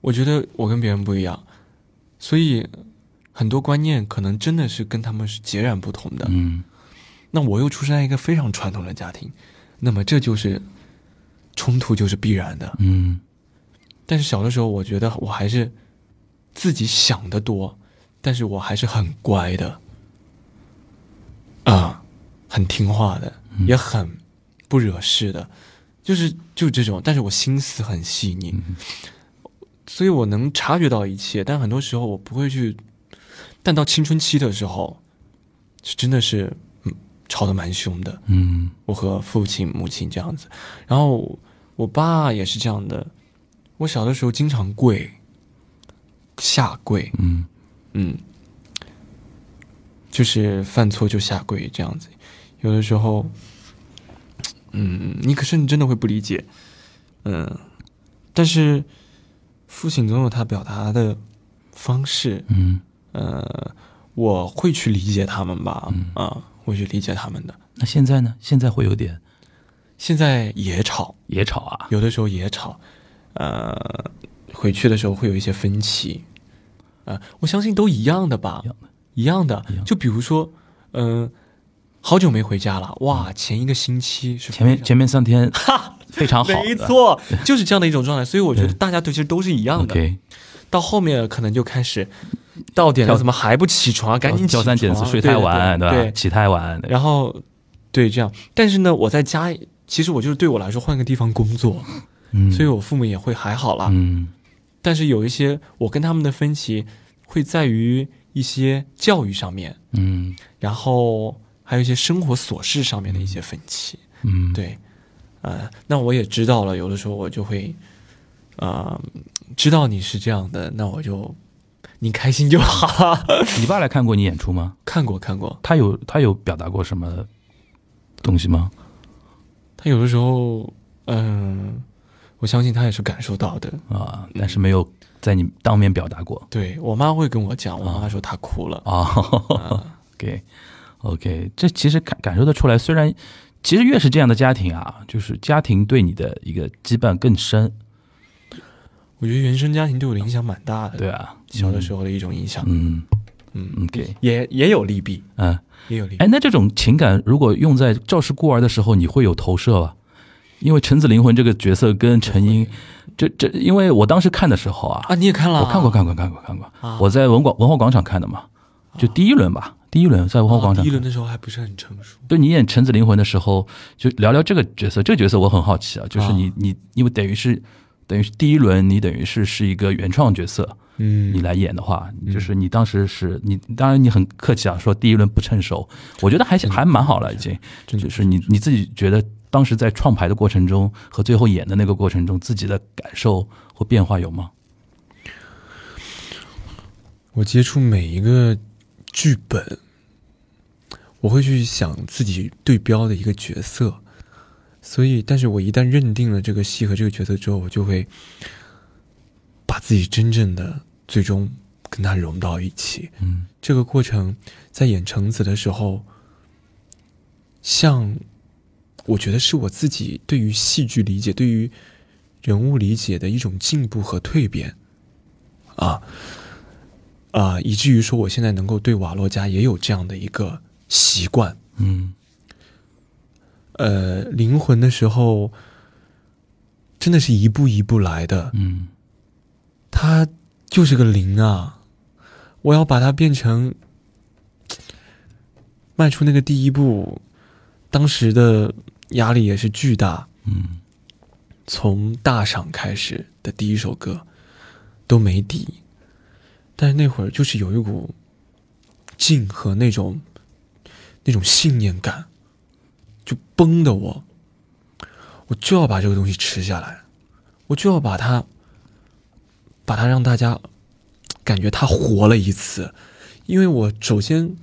我觉得我跟别人不一样，所以很多观念可能真的是跟他们是截然不同的。嗯那我又出生在一个非常传统的家庭，那么这就是冲突，就是必然的。嗯但是小的时候，我觉得我还是自己想的多，但是我还是很乖的，啊、很听话的，也很不惹事的，就是就这种。但是我心思很细腻，所以我能察觉到一切。但很多时候我不会去，但到青春期的时候，是真的是嗯吵得蛮凶的。嗯我和父亲、母亲这样子，然后我爸也是这样的。我小的时候经常跪，下跪，嗯嗯，就是犯错就下跪这样子。有的时候，嗯，你可是你真的会不理解，嗯，但是父亲总有他表达的方式，嗯，呃，我会去理解他们吧，啊，会去理解他们的。那现在呢？现在会有点现在也吵，也吵啊，有的时候也吵，呃，回去的时候会有一些分歧，啊、我相信都一样的吧，一样的。一样的。就比如说，嗯、好久没回家了，哇，前一个星期是前面前面三天 哈非常好，没错，就是这样的一种状态。所以我觉得大家对其实都是一样的。到后面可能就开始到点了，怎么还不起床啊？赶紧起挑床三拣四，睡太晚，吧？对对。起太晚，然后对这样，但是呢，我在家其实我就是对我来说换个地方工作，嗯，所以我父母也会还好啦。嗯但是有一些我跟他们的分歧会在于一些教育上面，嗯然后还有一些生活琐事上面的一些分歧。嗯，对，呃，那我也知道了，有的时候我就会，啊、知道你是这样的，那我就你开心就好。你爸来看过你演出吗？看过看过，他有他有表达过什么东西吗？他有的时候，嗯、我相信他也是感受到的。啊，但是没有在你当面表达过对我妈会跟我讲，我妈妈说她哭了。啊。OK OK，这其实感感受得出来，虽然其实越是这样的家庭啊，就是家庭对你的一个羁绊更深，我觉得原生家庭对我的影响蛮大的。对啊，小的时候的一种影响，嗯嗯，OK，也也有利弊，嗯，也有利弊。哎，那这种情感如果用在赵氏孤儿的时候，你会有投射吧？因为橙子灵魂这个角色跟陈英，这这，因为我当时看的时候啊，啊，你也看了啊？我看过，看过，看过，看过。啊我在文广文化广场看的嘛，就第一轮吧，第一轮在文化广场。啊第一轮的时候还不是很成熟。对你演橙子灵魂的时候，就聊聊这个角色。这个角色我很好奇啊，就是你啊你因为等于是等于是第一轮，你等于是是一个原创角色，嗯。你来演的话，就是你当时是你当然你很客气啊，说第一轮不趁手，我觉得还还蛮好了，已经。就是你你自己觉得当时在创牌的过程中和最后演的那个过程中，自己的感受或变化有吗？我接触每一个剧本，我会去想自己对标的一个角色，所以，但是我一旦认定了这个戏和这个角色之后，我就会把自己真正的最终跟他融到一起。嗯这个过程在演橙子的时候，像我觉得是我自己对于戏剧理解、对于人物理解的一种进步和蜕变，啊啊，以至于说我现在能够对瓦洛加也有这样的一个习惯。嗯呃，灵魂的时候，真的是一步一步来的。嗯它就是个零啊！我要把它变成迈出那个第一步，当时的压力也是巨大。嗯从大赏开始的第一首歌都没底，但是那会儿就是有一股劲和那种那种信念感，就崩的我，我就要把这个东西吃下来，我就要把它把它让大家感觉它活了一次，因为我首先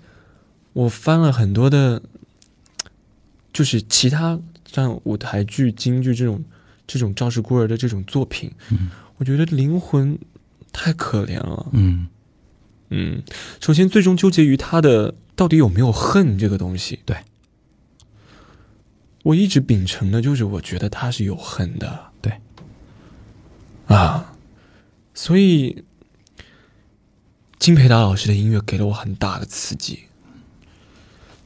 我翻了很多的，就是其他像舞台剧、京剧这种。这种赵氏孤儿的这种作品，嗯我觉得灵魂太可怜了。嗯嗯，首先最终纠结于他的到底有没有恨这个东西。对，我一直秉承的就是我觉得他是有恨的。对，啊，所以金培达老师的音乐给了我很大的刺激。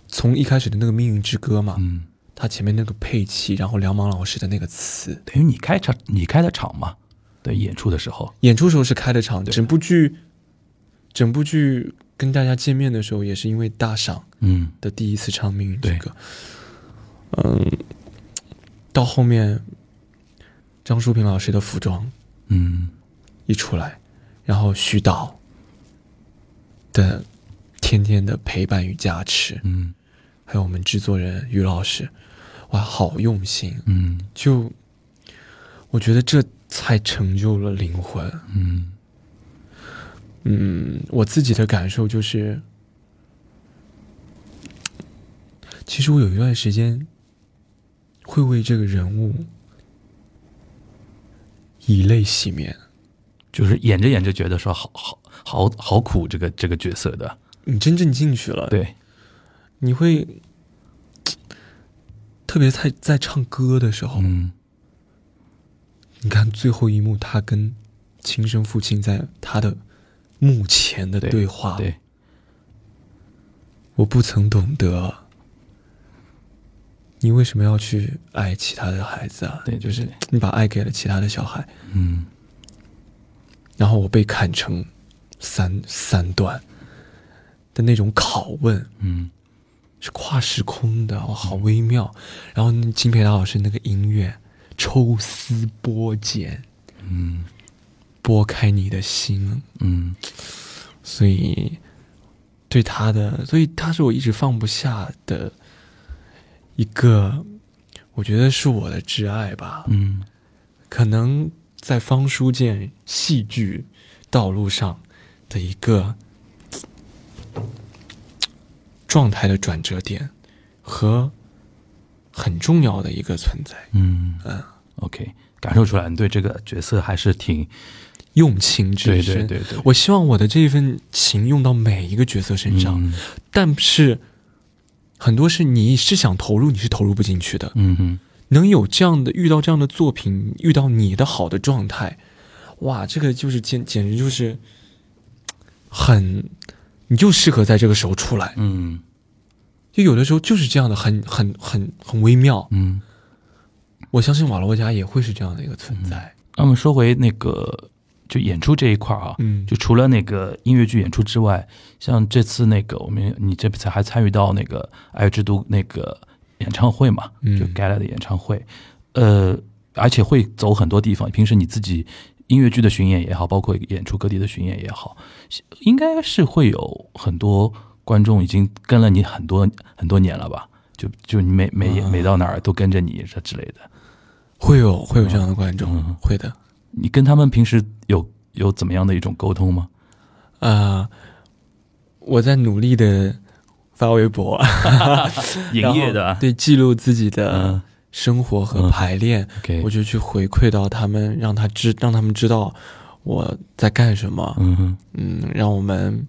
从一开始的那个《命运之歌》嘛，嗯，他前面那个配器，然后梁芒老师的那个词，等于你开场你开的场嘛，对，演出的时候，演出时候是开的场，整部剧，整部剧跟大家见面的时候也是因为大赏嗯。的第一次唱《命运之对。歌》，嗯，到后面张淑平老师的服装嗯一出来，然后徐导的天天的陪伴与加持，嗯还有我们制作人于老师，哇，好用心，嗯就我觉得这才成就了灵魂。嗯嗯，我自己的感受就是，其实我有一段时间会为这个人物以泪洗面。就是演着演着觉得说好好好好苦这个这个角色的，你真正进去了，，对，你会特别在在唱歌的时候，嗯。你看最后一幕，他跟亲生父亲在他的墓前的对对话，对，我不曾懂得，你为什么要去爱其他的孩子啊？对就是你把爱给了其他的小孩，嗯然后我被砍成三三段的那种拷问，嗯是跨时空的，哦，好微妙。然后那金培达老师那个音乐，抽丝剥茧，嗯拨开你的心，嗯所以对他的，所以他是我一直放不下的一个，我觉得是我的挚爱吧。嗯可能在方书剑戏剧道路上的一个状态的转折点和很重要的一个存在，嗯嗯，OK，感受出来你对这个角色还是挺用情至对深。对对对，我希望我的这一份情用到每一个角色身上，嗯但是很多是你是想投入，你是投入不进去的。嗯哼能有这样的遇到这样的作品，遇到你的好的状态，哇，这个就是简简直就是很，你就适合在这个时候出来。嗯就有的时候就是这样的，很很很很微妙。嗯。我相信瓦罗加也会是这样的一个存在。那么说回那个就演出这一块啊，嗯就除了那个音乐剧演出之外，像这次那个我们你这次还参与到那个爱之都那个演唱会嘛，嗯就 Gala 的演唱会，呃，而且会走很多地方。平时你自己音乐剧的巡演也好，包括演出各地的巡演也好，应该是会有很多观众已经跟了你很多很多年了吧？就就你每每啊每到哪儿都跟着你这之类的。会有会有这样的观众，嗯会的。你跟他们平时有有怎么样的一种沟通吗？啊、我在努力的发微博，营业的。对，记录自己的嗯。生活和嗯排练。我就去回馈到他们，让他知让他们知道我在干什么，嗯，嗯，让我们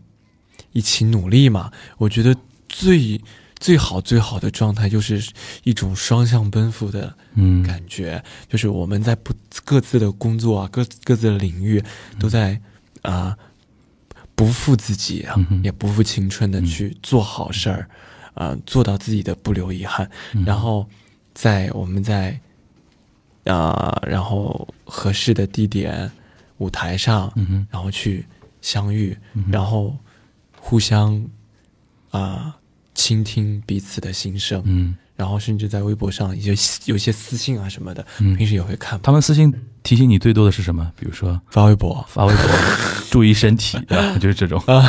一起努力嘛。我觉得最最好最好的状态就是一种双向奔赴的嗯，感觉，就是我们在不各自的工作啊，各各自的领域都在啊、不负自己啊，嗯也不负青春的嗯去做好事儿，啊、做到自己的不留遗憾。嗯然后在我们在啊、然后合适的地点舞台上，嗯，然后去相遇，嗯然后互相啊、倾听彼此的心声，嗯。然后甚至在微博上有有些私信啊什么的，嗯。平时也会看他们私信提醒你最多的是什么？比如说发微博发微博，注意身体，就是这种。啊，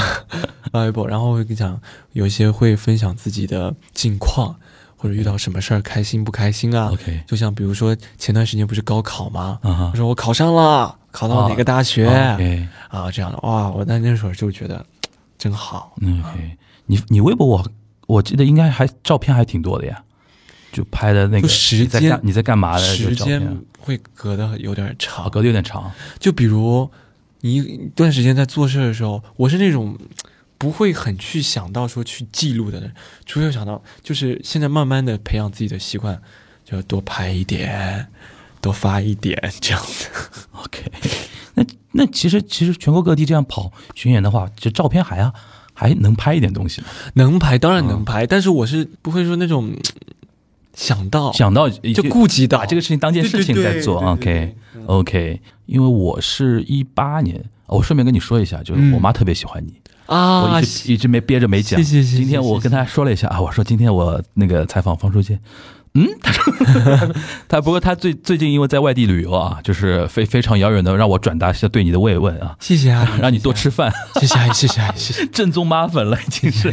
发微博，然后我跟你讲，有一些会分享自己的近况，或者遇到什么事儿开心不开心啊。OK，就像比如说前段时间不是高考吗？啊哈他说我考上了，考到哪个大学、OK，啊？这样的哇，我那那时候就觉得 真好。嗯 OK，你你微博我我记得应该还照片还挺多的呀，就拍的那个时间你在干嘛的时间会隔得有点啊，长，隔得有点长。就比如你一段时间在做事的时候，我是那种不会很去想到说去记录的人，除非想到，就是现在慢慢的培养自己的习惯，就多拍一点，多发一点这样子。OK，那那其实其实全国各地这样跑巡演的话，这照片还啊还能拍一点东西吗？能拍当然能拍，但是我是不会说那种想到。想到就顾及到。把这个事情当件事情在做。OK OK，因为我是一八年，哦我顺便跟你说一下，就是嗯。我妈特别喜欢你，啊，我一直一直没憋着没讲。谢谢今天我跟她说了一下啊，我说今天我那个采访方书记。嗯，他说，他不过他最最近因为在外地旅游啊，就是非非常遥远的让我转达一下对你的慰问啊，谢谢啊，让你多吃饭，谢谢啊，谢谢啊，谢谢。正宗妈粉了已经是。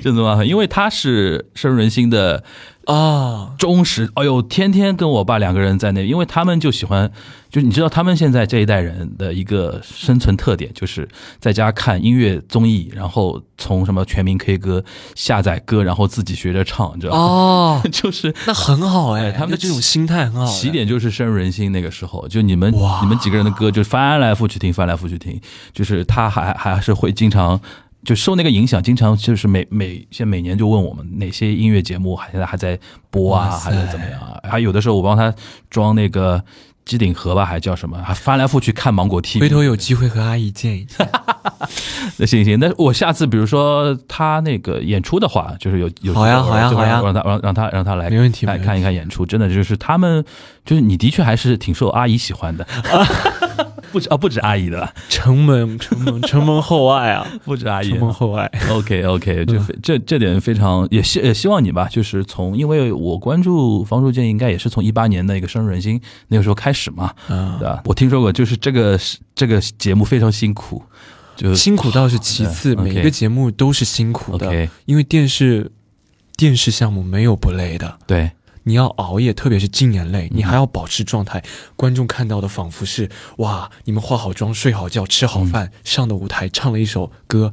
正宗妈粉，因为他是深入人心的啊，忠实，哎呦，天天跟我爸两个人在那，因为他们就喜欢，就你知道他们现在这一代人的一个生存特点，就是在家看音乐综艺，然后从什么全民 K 歌下载歌，然后自己学着唱，你知道吗？哦，就是那很好哎，哎他们的这种心态很好，起点就是深入人心。那个时候，就你们你们几个人的歌，就翻来覆去听，翻来覆去听，就是他还还是会经常。就受那个影响，经常就是每每现在每年就问我们哪些音乐节目还现在还在播啊，还是怎么样啊？还有的时候我帮他装那个机顶盒吧，还叫什么？还翻来覆去看芒果 TV。回头有机会和阿姨见一见。那行行，那我下次比如说他那个演出的话，就是有有好呀好呀就好呀让他让让他让他来没问题看没问题看一看演出，真的就是他们就是你的确还是挺受阿姨喜欢的，不止啊不止阿姨的，承蒙承蒙 承蒙厚爱啊，不止阿姨承蒙厚爱。OK OK，这非这这点非常也希也希望你吧，就是从因为我关注方书建应该也是从一八年的一个深入人心那个时候开始嘛，啊。对，吧？我听说过，就是这个这个节目非常辛苦，就辛苦倒是其次，对每一个节目都是辛苦的因为电视电视项目没有不累的。对你要熬夜，特别是禁言类，你还要保持状态。观众看到的仿佛是哇，你们化好妆、睡好觉、吃好饭，上的舞台唱了一首歌。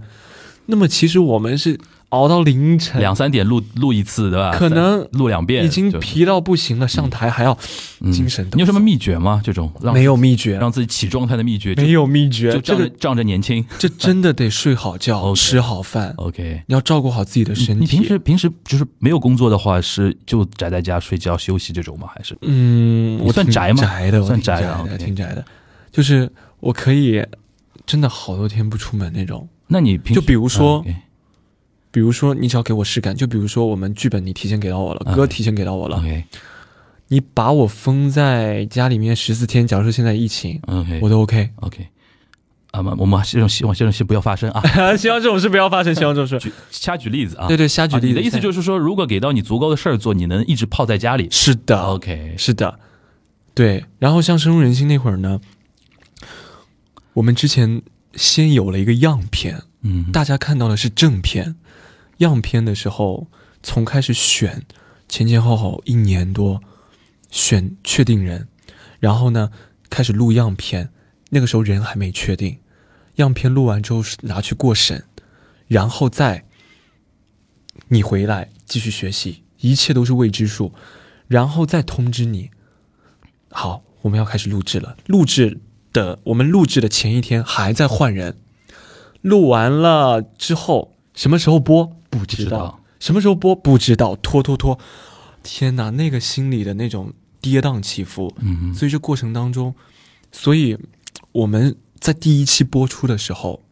那么其实我们是熬到凌晨，两三点录录一次，对吧？可能录两遍，已经疲到不行了，上台还要嗯精神。你有什么秘诀吗？这种没有秘诀，让自己起状态的秘诀，没有秘诀。就这个仗着仗着年轻。这真的得睡好觉 吃好饭，OK，你要照顾好自己的身体。你平时平时就是没有工作的话，是就宅在家睡觉休息这种吗？还是嗯，我算宅吗宅的，我算宅宅的挺宅的，就是我可以真的好多天不出门那种。那你平时就比如说比如说，你只要给我实感，就比如说我们剧本你提前给到我了，嗯歌提前给到我了你把我封在家里面十四天，假如说现在疫情我都 OK。OK，啊，我们我们这种希望这种事不要发生啊。希望这种事不要发生，希望这种事。举瞎举例子啊，对对，瞎举例子。啊你的意思就是说，如果给到你足够的事儿做，你能一直泡在家里。是的 OK，是的，对。然后像深入人心那会儿呢，我们之前先有了一个样片，嗯，大家看到的是正片，样片的时候，从开始选前前后后一年多，选确定人，然后呢开始录样片，那个时候人还没确定，样片录完之后拿去过审，然后再你回来继续学习，一切都是未知数，然后再通知你，好，我们要开始录制了，录制的我们录制的前一天还在换人。录完了之后，什么时候播？不知道，什么时候播？不知道，拖拖拖，天哪，那个心里的那种跌宕起伏，嗯所以这过程当中，所以我们在第一期播出的时候，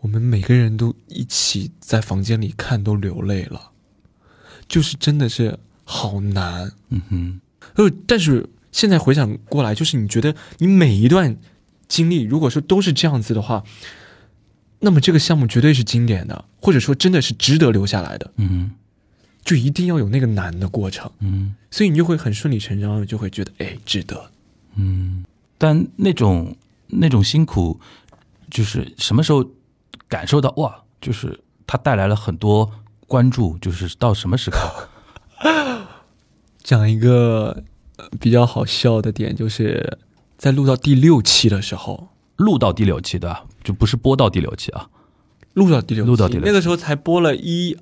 我们每个人都一起在房间里看，都流泪了，就是真的是好难。嗯哼，呃，但是现在回想过来，就是你觉得你每一段经历，如果说都是这样子的话，那么这个项目绝对是经典的，或者说真的是值得留下来的。嗯，就一定要有那个难的过程，嗯所以你就会很顺理成章的就会觉得，哎，值得。嗯，但那种那种辛苦，就是什么时候感受到哇？就是它带来了很多关注，就是到什么时刻？讲一个呃比较好笑的点，就是在录到第六期的时候，录到第六期对吧？就不是播到第六期啊。录到第六期，录到第六期那个时候才播了一、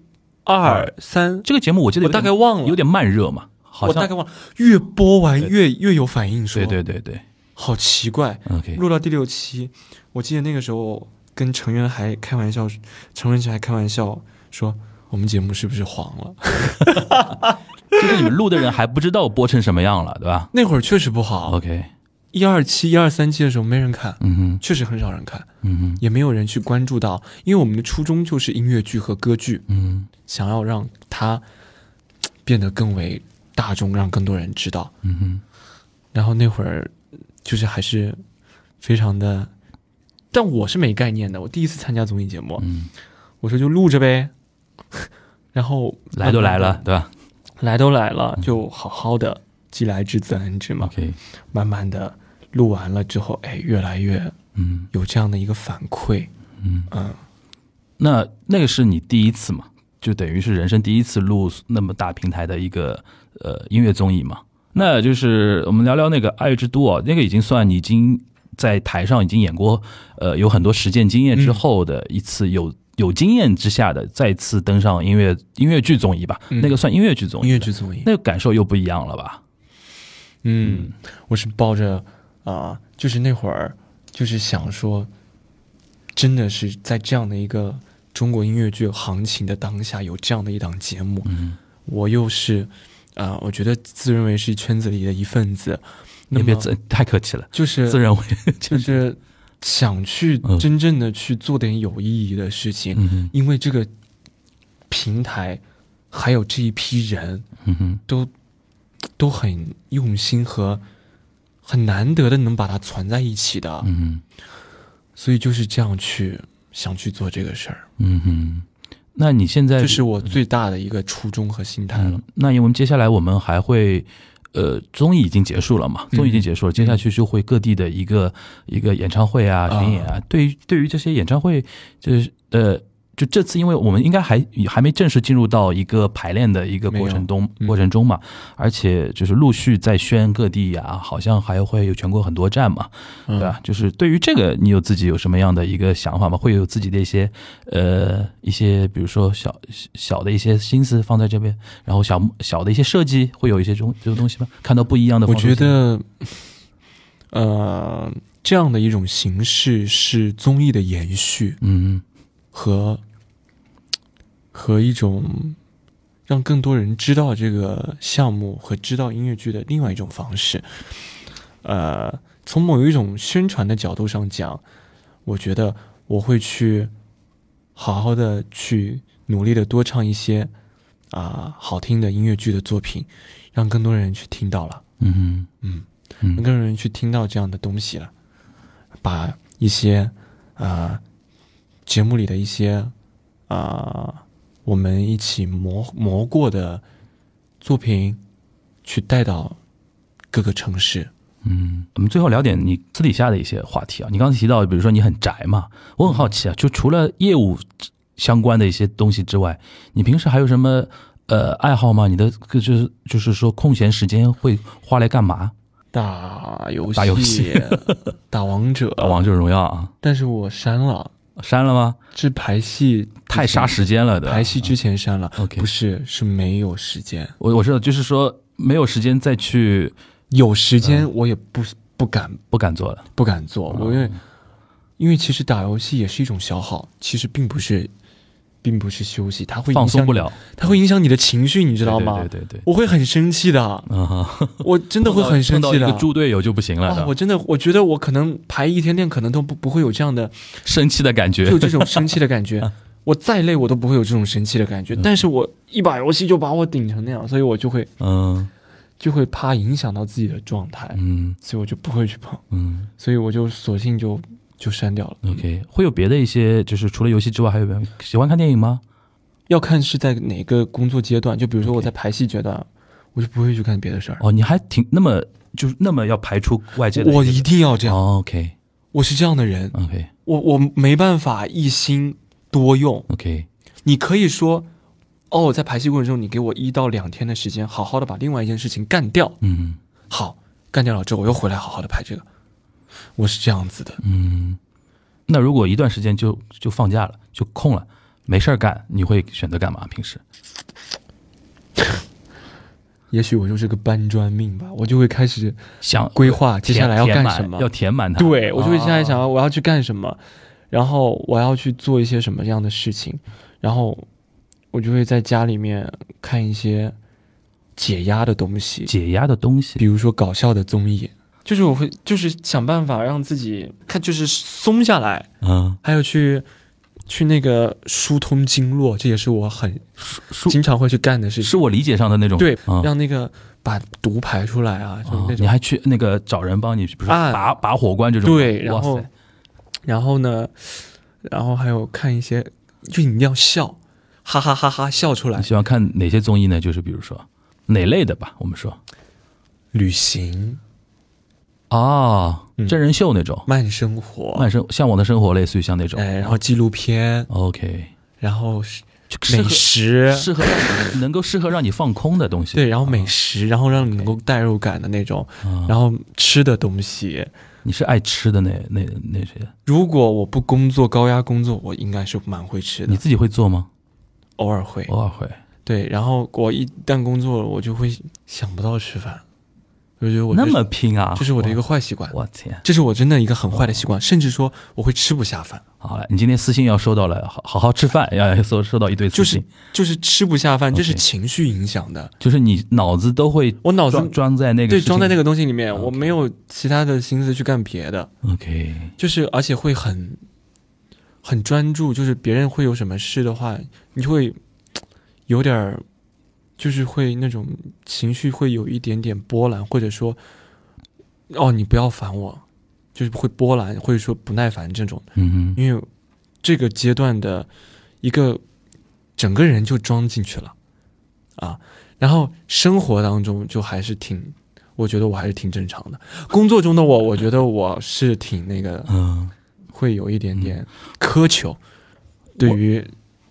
二、三，这个节目我记得我大概忘了，有点慢热嘛，好像我大概忘了。越播完越越有反应说，对对对对好奇怪。录到第六期，我记得那个时候跟成员还开玩笑，陈文琪还开玩笑说，我们节目是不是黄了？就是你们录的人还不知道播成什么样了，对吧 那会儿确实不好，？OK，一二期、一二三期的时候没人看，嗯哼，确实很少人看，嗯哼，也没有人去关注到，因为我们的初衷就是音乐剧和歌剧，嗯想要让它变得更为大众，让更多人知道。嗯哼，然后那会儿就是还是非常的，但我是没概念的。我第一次参加综艺节目，嗯，我说就录着呗，然后来都来了，对吧？来都来了，就好好的既来之则安之嘛。慢慢的录完了之后，哎，越来越嗯有这样的一个反馈，嗯，嗯，那那个是你第一次嘛？就等于是人生第一次录那么大平台的一个呃音乐综艺嘛？那就是我们聊聊那个《爱乐之都》哦，那个已经算你已经在台上已经演过，呃，有很多实践经验之后的一次有、有经验之下的再次登上音乐音乐剧综艺吧？嗯那个算音乐剧综艺，音乐剧综艺，那个感受又不一样了吧？嗯，我是抱着啊、就是那会儿就是想说，真的是在这样的一个中国音乐剧行情的当下，有这样的一档节目，嗯，我又是啊、我觉得自认为是圈子里的一份子，那别自太客气了，就是自认为就是想去嗯。真正的去做点有意义的事情，嗯因为这个平台还有这一批人都都很用心和很难得的能把它攒在一起的，嗯所以就是这样去想去做这个事儿，嗯哼，那你现在这是我最大的一个初衷和心态了。嗯。，那因为接下来我们还会，呃，综艺已经结束了嘛，嗯。综艺已经结束了，接下去就会各地的一个一个演唱会啊、啊巡演啊。对于对于这些演唱会，就是呃，就这次，因为我们应该还还没正式进入到一个排练的一个过程中嗯过程中嘛，而且就是陆续在宣各地呀、好像还会有全国很多站嘛，嗯对吧？就是对于这个，你有自己有什么样的一个想法吗？会有自己的一些呃一些，比如说小小的一些心思放在这边，然后小小的一些设计，会有一些这种这种东西吗？看到不一样的我，觉得，呃，这样的一种形式是综艺的延续嗯和和一种让更多人知道这个项目和知道音乐剧的另外一种方式。呃，从某一种宣传的角度上讲，我觉得我会去好好的去努力的多唱一些啊、好听的音乐剧的作品，让更多人去听到了。嗯嗯。让更多人去听到这样的东西了，把一些啊、节目里的一些啊、我们一起磨磨过的作品，去带到各个城市。嗯，我们最后聊点你私底下的一些话题啊。你刚才提到，比如说你很宅嘛，我很好奇啊，就除了业务相关的一些东西之外，你平时还有什么呃爱好吗？你的就是就是说空闲时间会花来干嘛？打游戏，打游戏 打王者，打王者荣耀啊？但是我删了，删了吗？是排戏太杀时间了的。排戏之前删了。OK 不是，是没有时间，我我知道，就是说没有时间再去有时间我也不不敢不敢做了。不敢做，我因为因为其实打游戏也是一种消耗，其实并不是并不是休息，它会影响，放松不了，它会影响你的情绪，你知知道吗？对对对对，我会很生气的，嗯，我真的会很生气的。一个猪队友就不行了啊，我真的，我觉得我可能排一天练，可能都不不会有这样的，生气的感觉就。这种生气的感觉。我再累，我都不会有这种生气的感觉。但是我一把游戏就把我顶成那样，所以我就会嗯就会怕影响到自己的状态，嗯所以我就不会去碰，嗯所以我就索性就就删掉了。，OK，会有别的一些，就是除了游戏之外，还有别的喜欢看电影吗？要看是在哪个工作阶段。就比如说我在排戏阶段，我就不会去干别的事儿，哦，你还挺那么就是那么要排除外界的，我一定要这样。哦，OK 我是这样的人，OK 我我没办法一心多用。OK，你可以说，哦，在排戏过程中，你给我一到两天的时间，好好的把另外一件事情干掉。嗯好，干掉了之后，我又回来好好的排这个。我是这样子的，嗯，那如果一段时间就就放假了，就空了，没事儿干，你会选择干嘛？平时？也许我就是个搬砖命吧，我就会开始想规划接下来要干什么要填满它。对我就会现在哦想我要去干什么，然后我要去做一些什么样的事情，然后我就会在家里面看一些解压的东西，解压的东西比。如说搞笑的综艺，就是我会就是想办法让自己看就是松下来，嗯，还有去去那个疏通经络，这也是我很是经常会去干的事情。是我理解上的那种。对，嗯让那个把毒排出来啊，就是哦那种。你还去那个找人帮你，比如说啊拔拔火罐这种。对，然后哇塞，然后呢，然后还有看一些，就你一定要笑，哈哈哈哈笑出来你。喜欢看哪些综艺呢？就是比如说哪类的吧，我们说旅行、啊，嗯真人秀那种，慢生活，慢生向往的生活，类似于像那种。哎，然后纪录片，OK，然后是美食，适合让你能够适合让你放空的东西。对，然后美食，然后让你能够代入感的那种，啊，然后吃的东西。你是爱吃的那那那些，如果我不工作高压工作，我应该是蛮会吃的，你自己会做吗？偶尔会。偶尔会。对，然后我一旦工作了，我就会想不到吃饭，我就觉得我那么拼啊！这是我的一个坏习惯，我天，这是我真的一个很坏的习惯，甚至说我会吃不下饭，好了，你今天私信要收到了，好好好吃饭，要要收收到一堆私就是信，就是吃不下饭，这是情绪影响的。就是你脑子都会我脑子装装在那个对装在那个东西里面我没有其他的心思去干别的，OK，就是而且会很很专注，就是别人会有什么事的话，你就会有点儿，就是会那种情绪会有一点点波澜，或者说，哦，你不要烦我，就是会波澜，或者说不耐烦这种，嗯哼，因为这个阶段的一个整个人就装进去了啊，然后生活当中就还是挺。我觉得我还是挺正常的，工作中的我，我觉得我是挺那个，嗯，会有一点点苛求，对于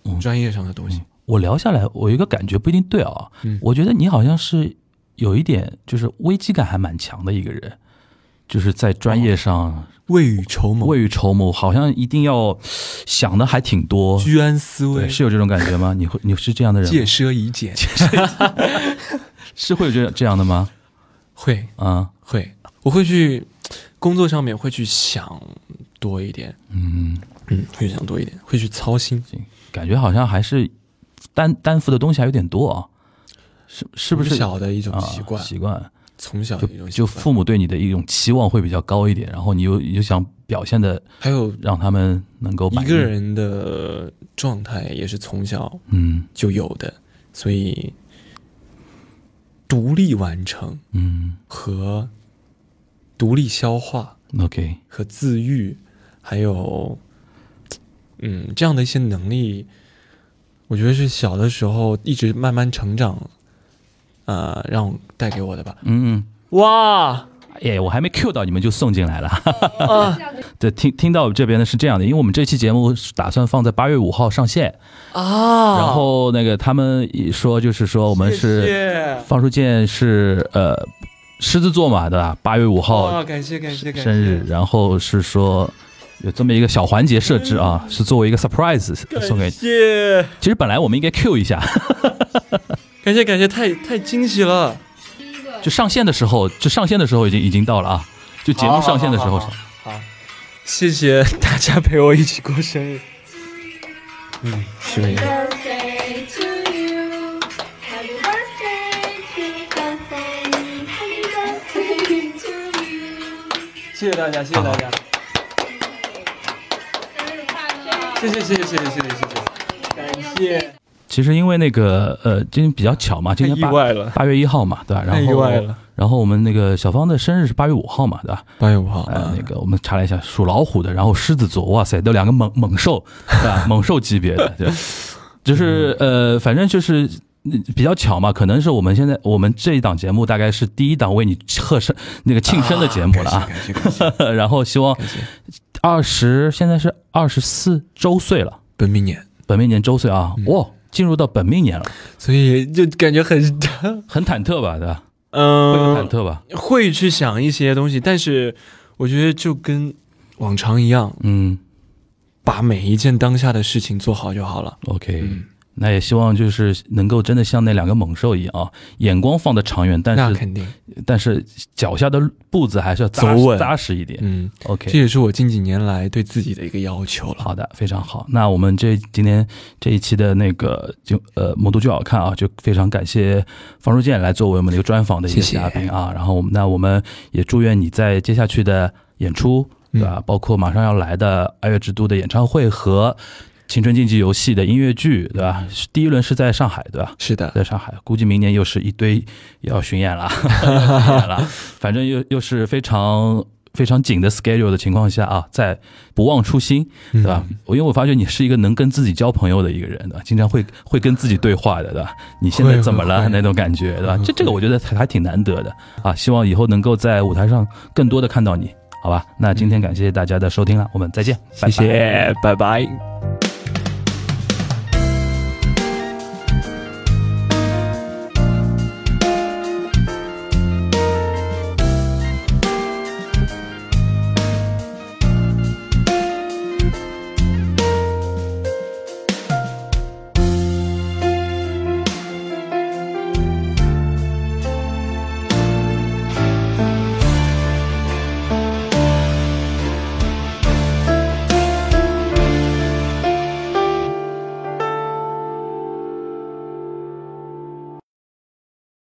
嗯。专业上的东西。我聊下来，我有一个感觉不一定对啊，嗯。我觉得你好像是有一点就是危机感还蛮强的一个人，就是在专业上未雨绸缪，未雨绸缪，好像一定要想的还挺多，居安思危，，是有这种感觉吗？你会你是这样的人吗？戒奢以俭，是会有这这样的吗？会啊，会，我会去工作上面会去想多一点，嗯，嗯，会想多一点，会去操心，感觉好像还是担担负的东西还有点多啊，是是不是小的一种啊习惯，习惯。从小就就父母对你的一种期望会比较高一点，然后你又你就想表现的还有让他们能够一个，人的状态也是从小嗯。就有的，所以独立完成嗯和独立消化。，OK，和自愈，还有嗯这样的一些能力，我觉得是小的时候一直慢慢成长，呃，让我带给我的吧。嗯嗯。哇哎，我还没 Q 到你们就送进来了。啊对，听听到这边的是这样的，因为我们这期节目是打算放在八月五号上线，啊！然后那个他们说就是说我们是谢方书建是呃狮子座嘛，对吧？八月五哇，号感谢感谢感谢生日，然后是说有这么一个小环节设置啊，是作为一个 surprise 送给感你。谢其实本来我们应该 Q 一下，感谢感谢，太太惊喜了！就上线的时候，就上线的时候已经已经到了啊，就节目上线的时候好好好好好谢谢大家陪我一起过生日。嗯，是 Happy birthday to you. Happy birthday to Fancy. Happy birthday to you. 谢谢大家，谢谢大家，谢谢谢谢谢谢谢谢谢谢，感谢，其实因为那个呃，今天比较巧嘛，今天八意外了，八月一号嘛，对吧？然太后意外了。然后我们那个小芳的生日是八月五号嘛，对吧？八月五号呃，那个我们查了一下，属老虎的，然后狮子座，哇塞，都两个猛猛兽，对吧？猛兽级别的，对。就是呃，反正就是。嗯比较巧嘛，可能是我们现在我们这一档节目大概是第一档为你贺生那个庆生的节目了啊，然后希望感谢。二十现在是二十四周岁了，本命年，本命年周岁啊，哇，进入到本命年了，所以就感觉很，很忐忑吧，对吧？会有忐嗯，忑吧？会去想一些东西，但是我觉得就跟往常一样，嗯。把每一件当下的事情做好就好了。，OK，、嗯那也希望就是能够真的像那两个猛兽一样啊，眼光放得长远，但是那肯定，但是脚下的步子还是要走稳扎实一点。嗯，OK，这也是我近几年来对自己的一个要求了。好的，非常好。那我们这今天这一期的那个就呃魔都剧好看啊，就非常感谢方书建来作为我们的一个专访的一个嘉宾啊。然后我们那我们也祝愿你在接下去的演出，对吧？包括马上要来的爱乐之都的演唱会和青春竞技游戏的音乐剧，对吧？第一轮是在上海，对吧？是的，在上海，估计明年又是一堆要巡演了，巡演了，反正又又是非常非常紧的 schedule 的情况下啊，在不忘初心，对吧？我因为我发觉你是一个能跟自己交朋友的一个人，对吧？经常会会跟自己对话的，对吧？你现在怎么了会那种感觉，对吧？这这个我觉得还还挺难得的啊！希望以后能够在舞台上更多的看到你，好吧？那今天感谢大家的收听了，我们再见，拜谢拜谢，拜拜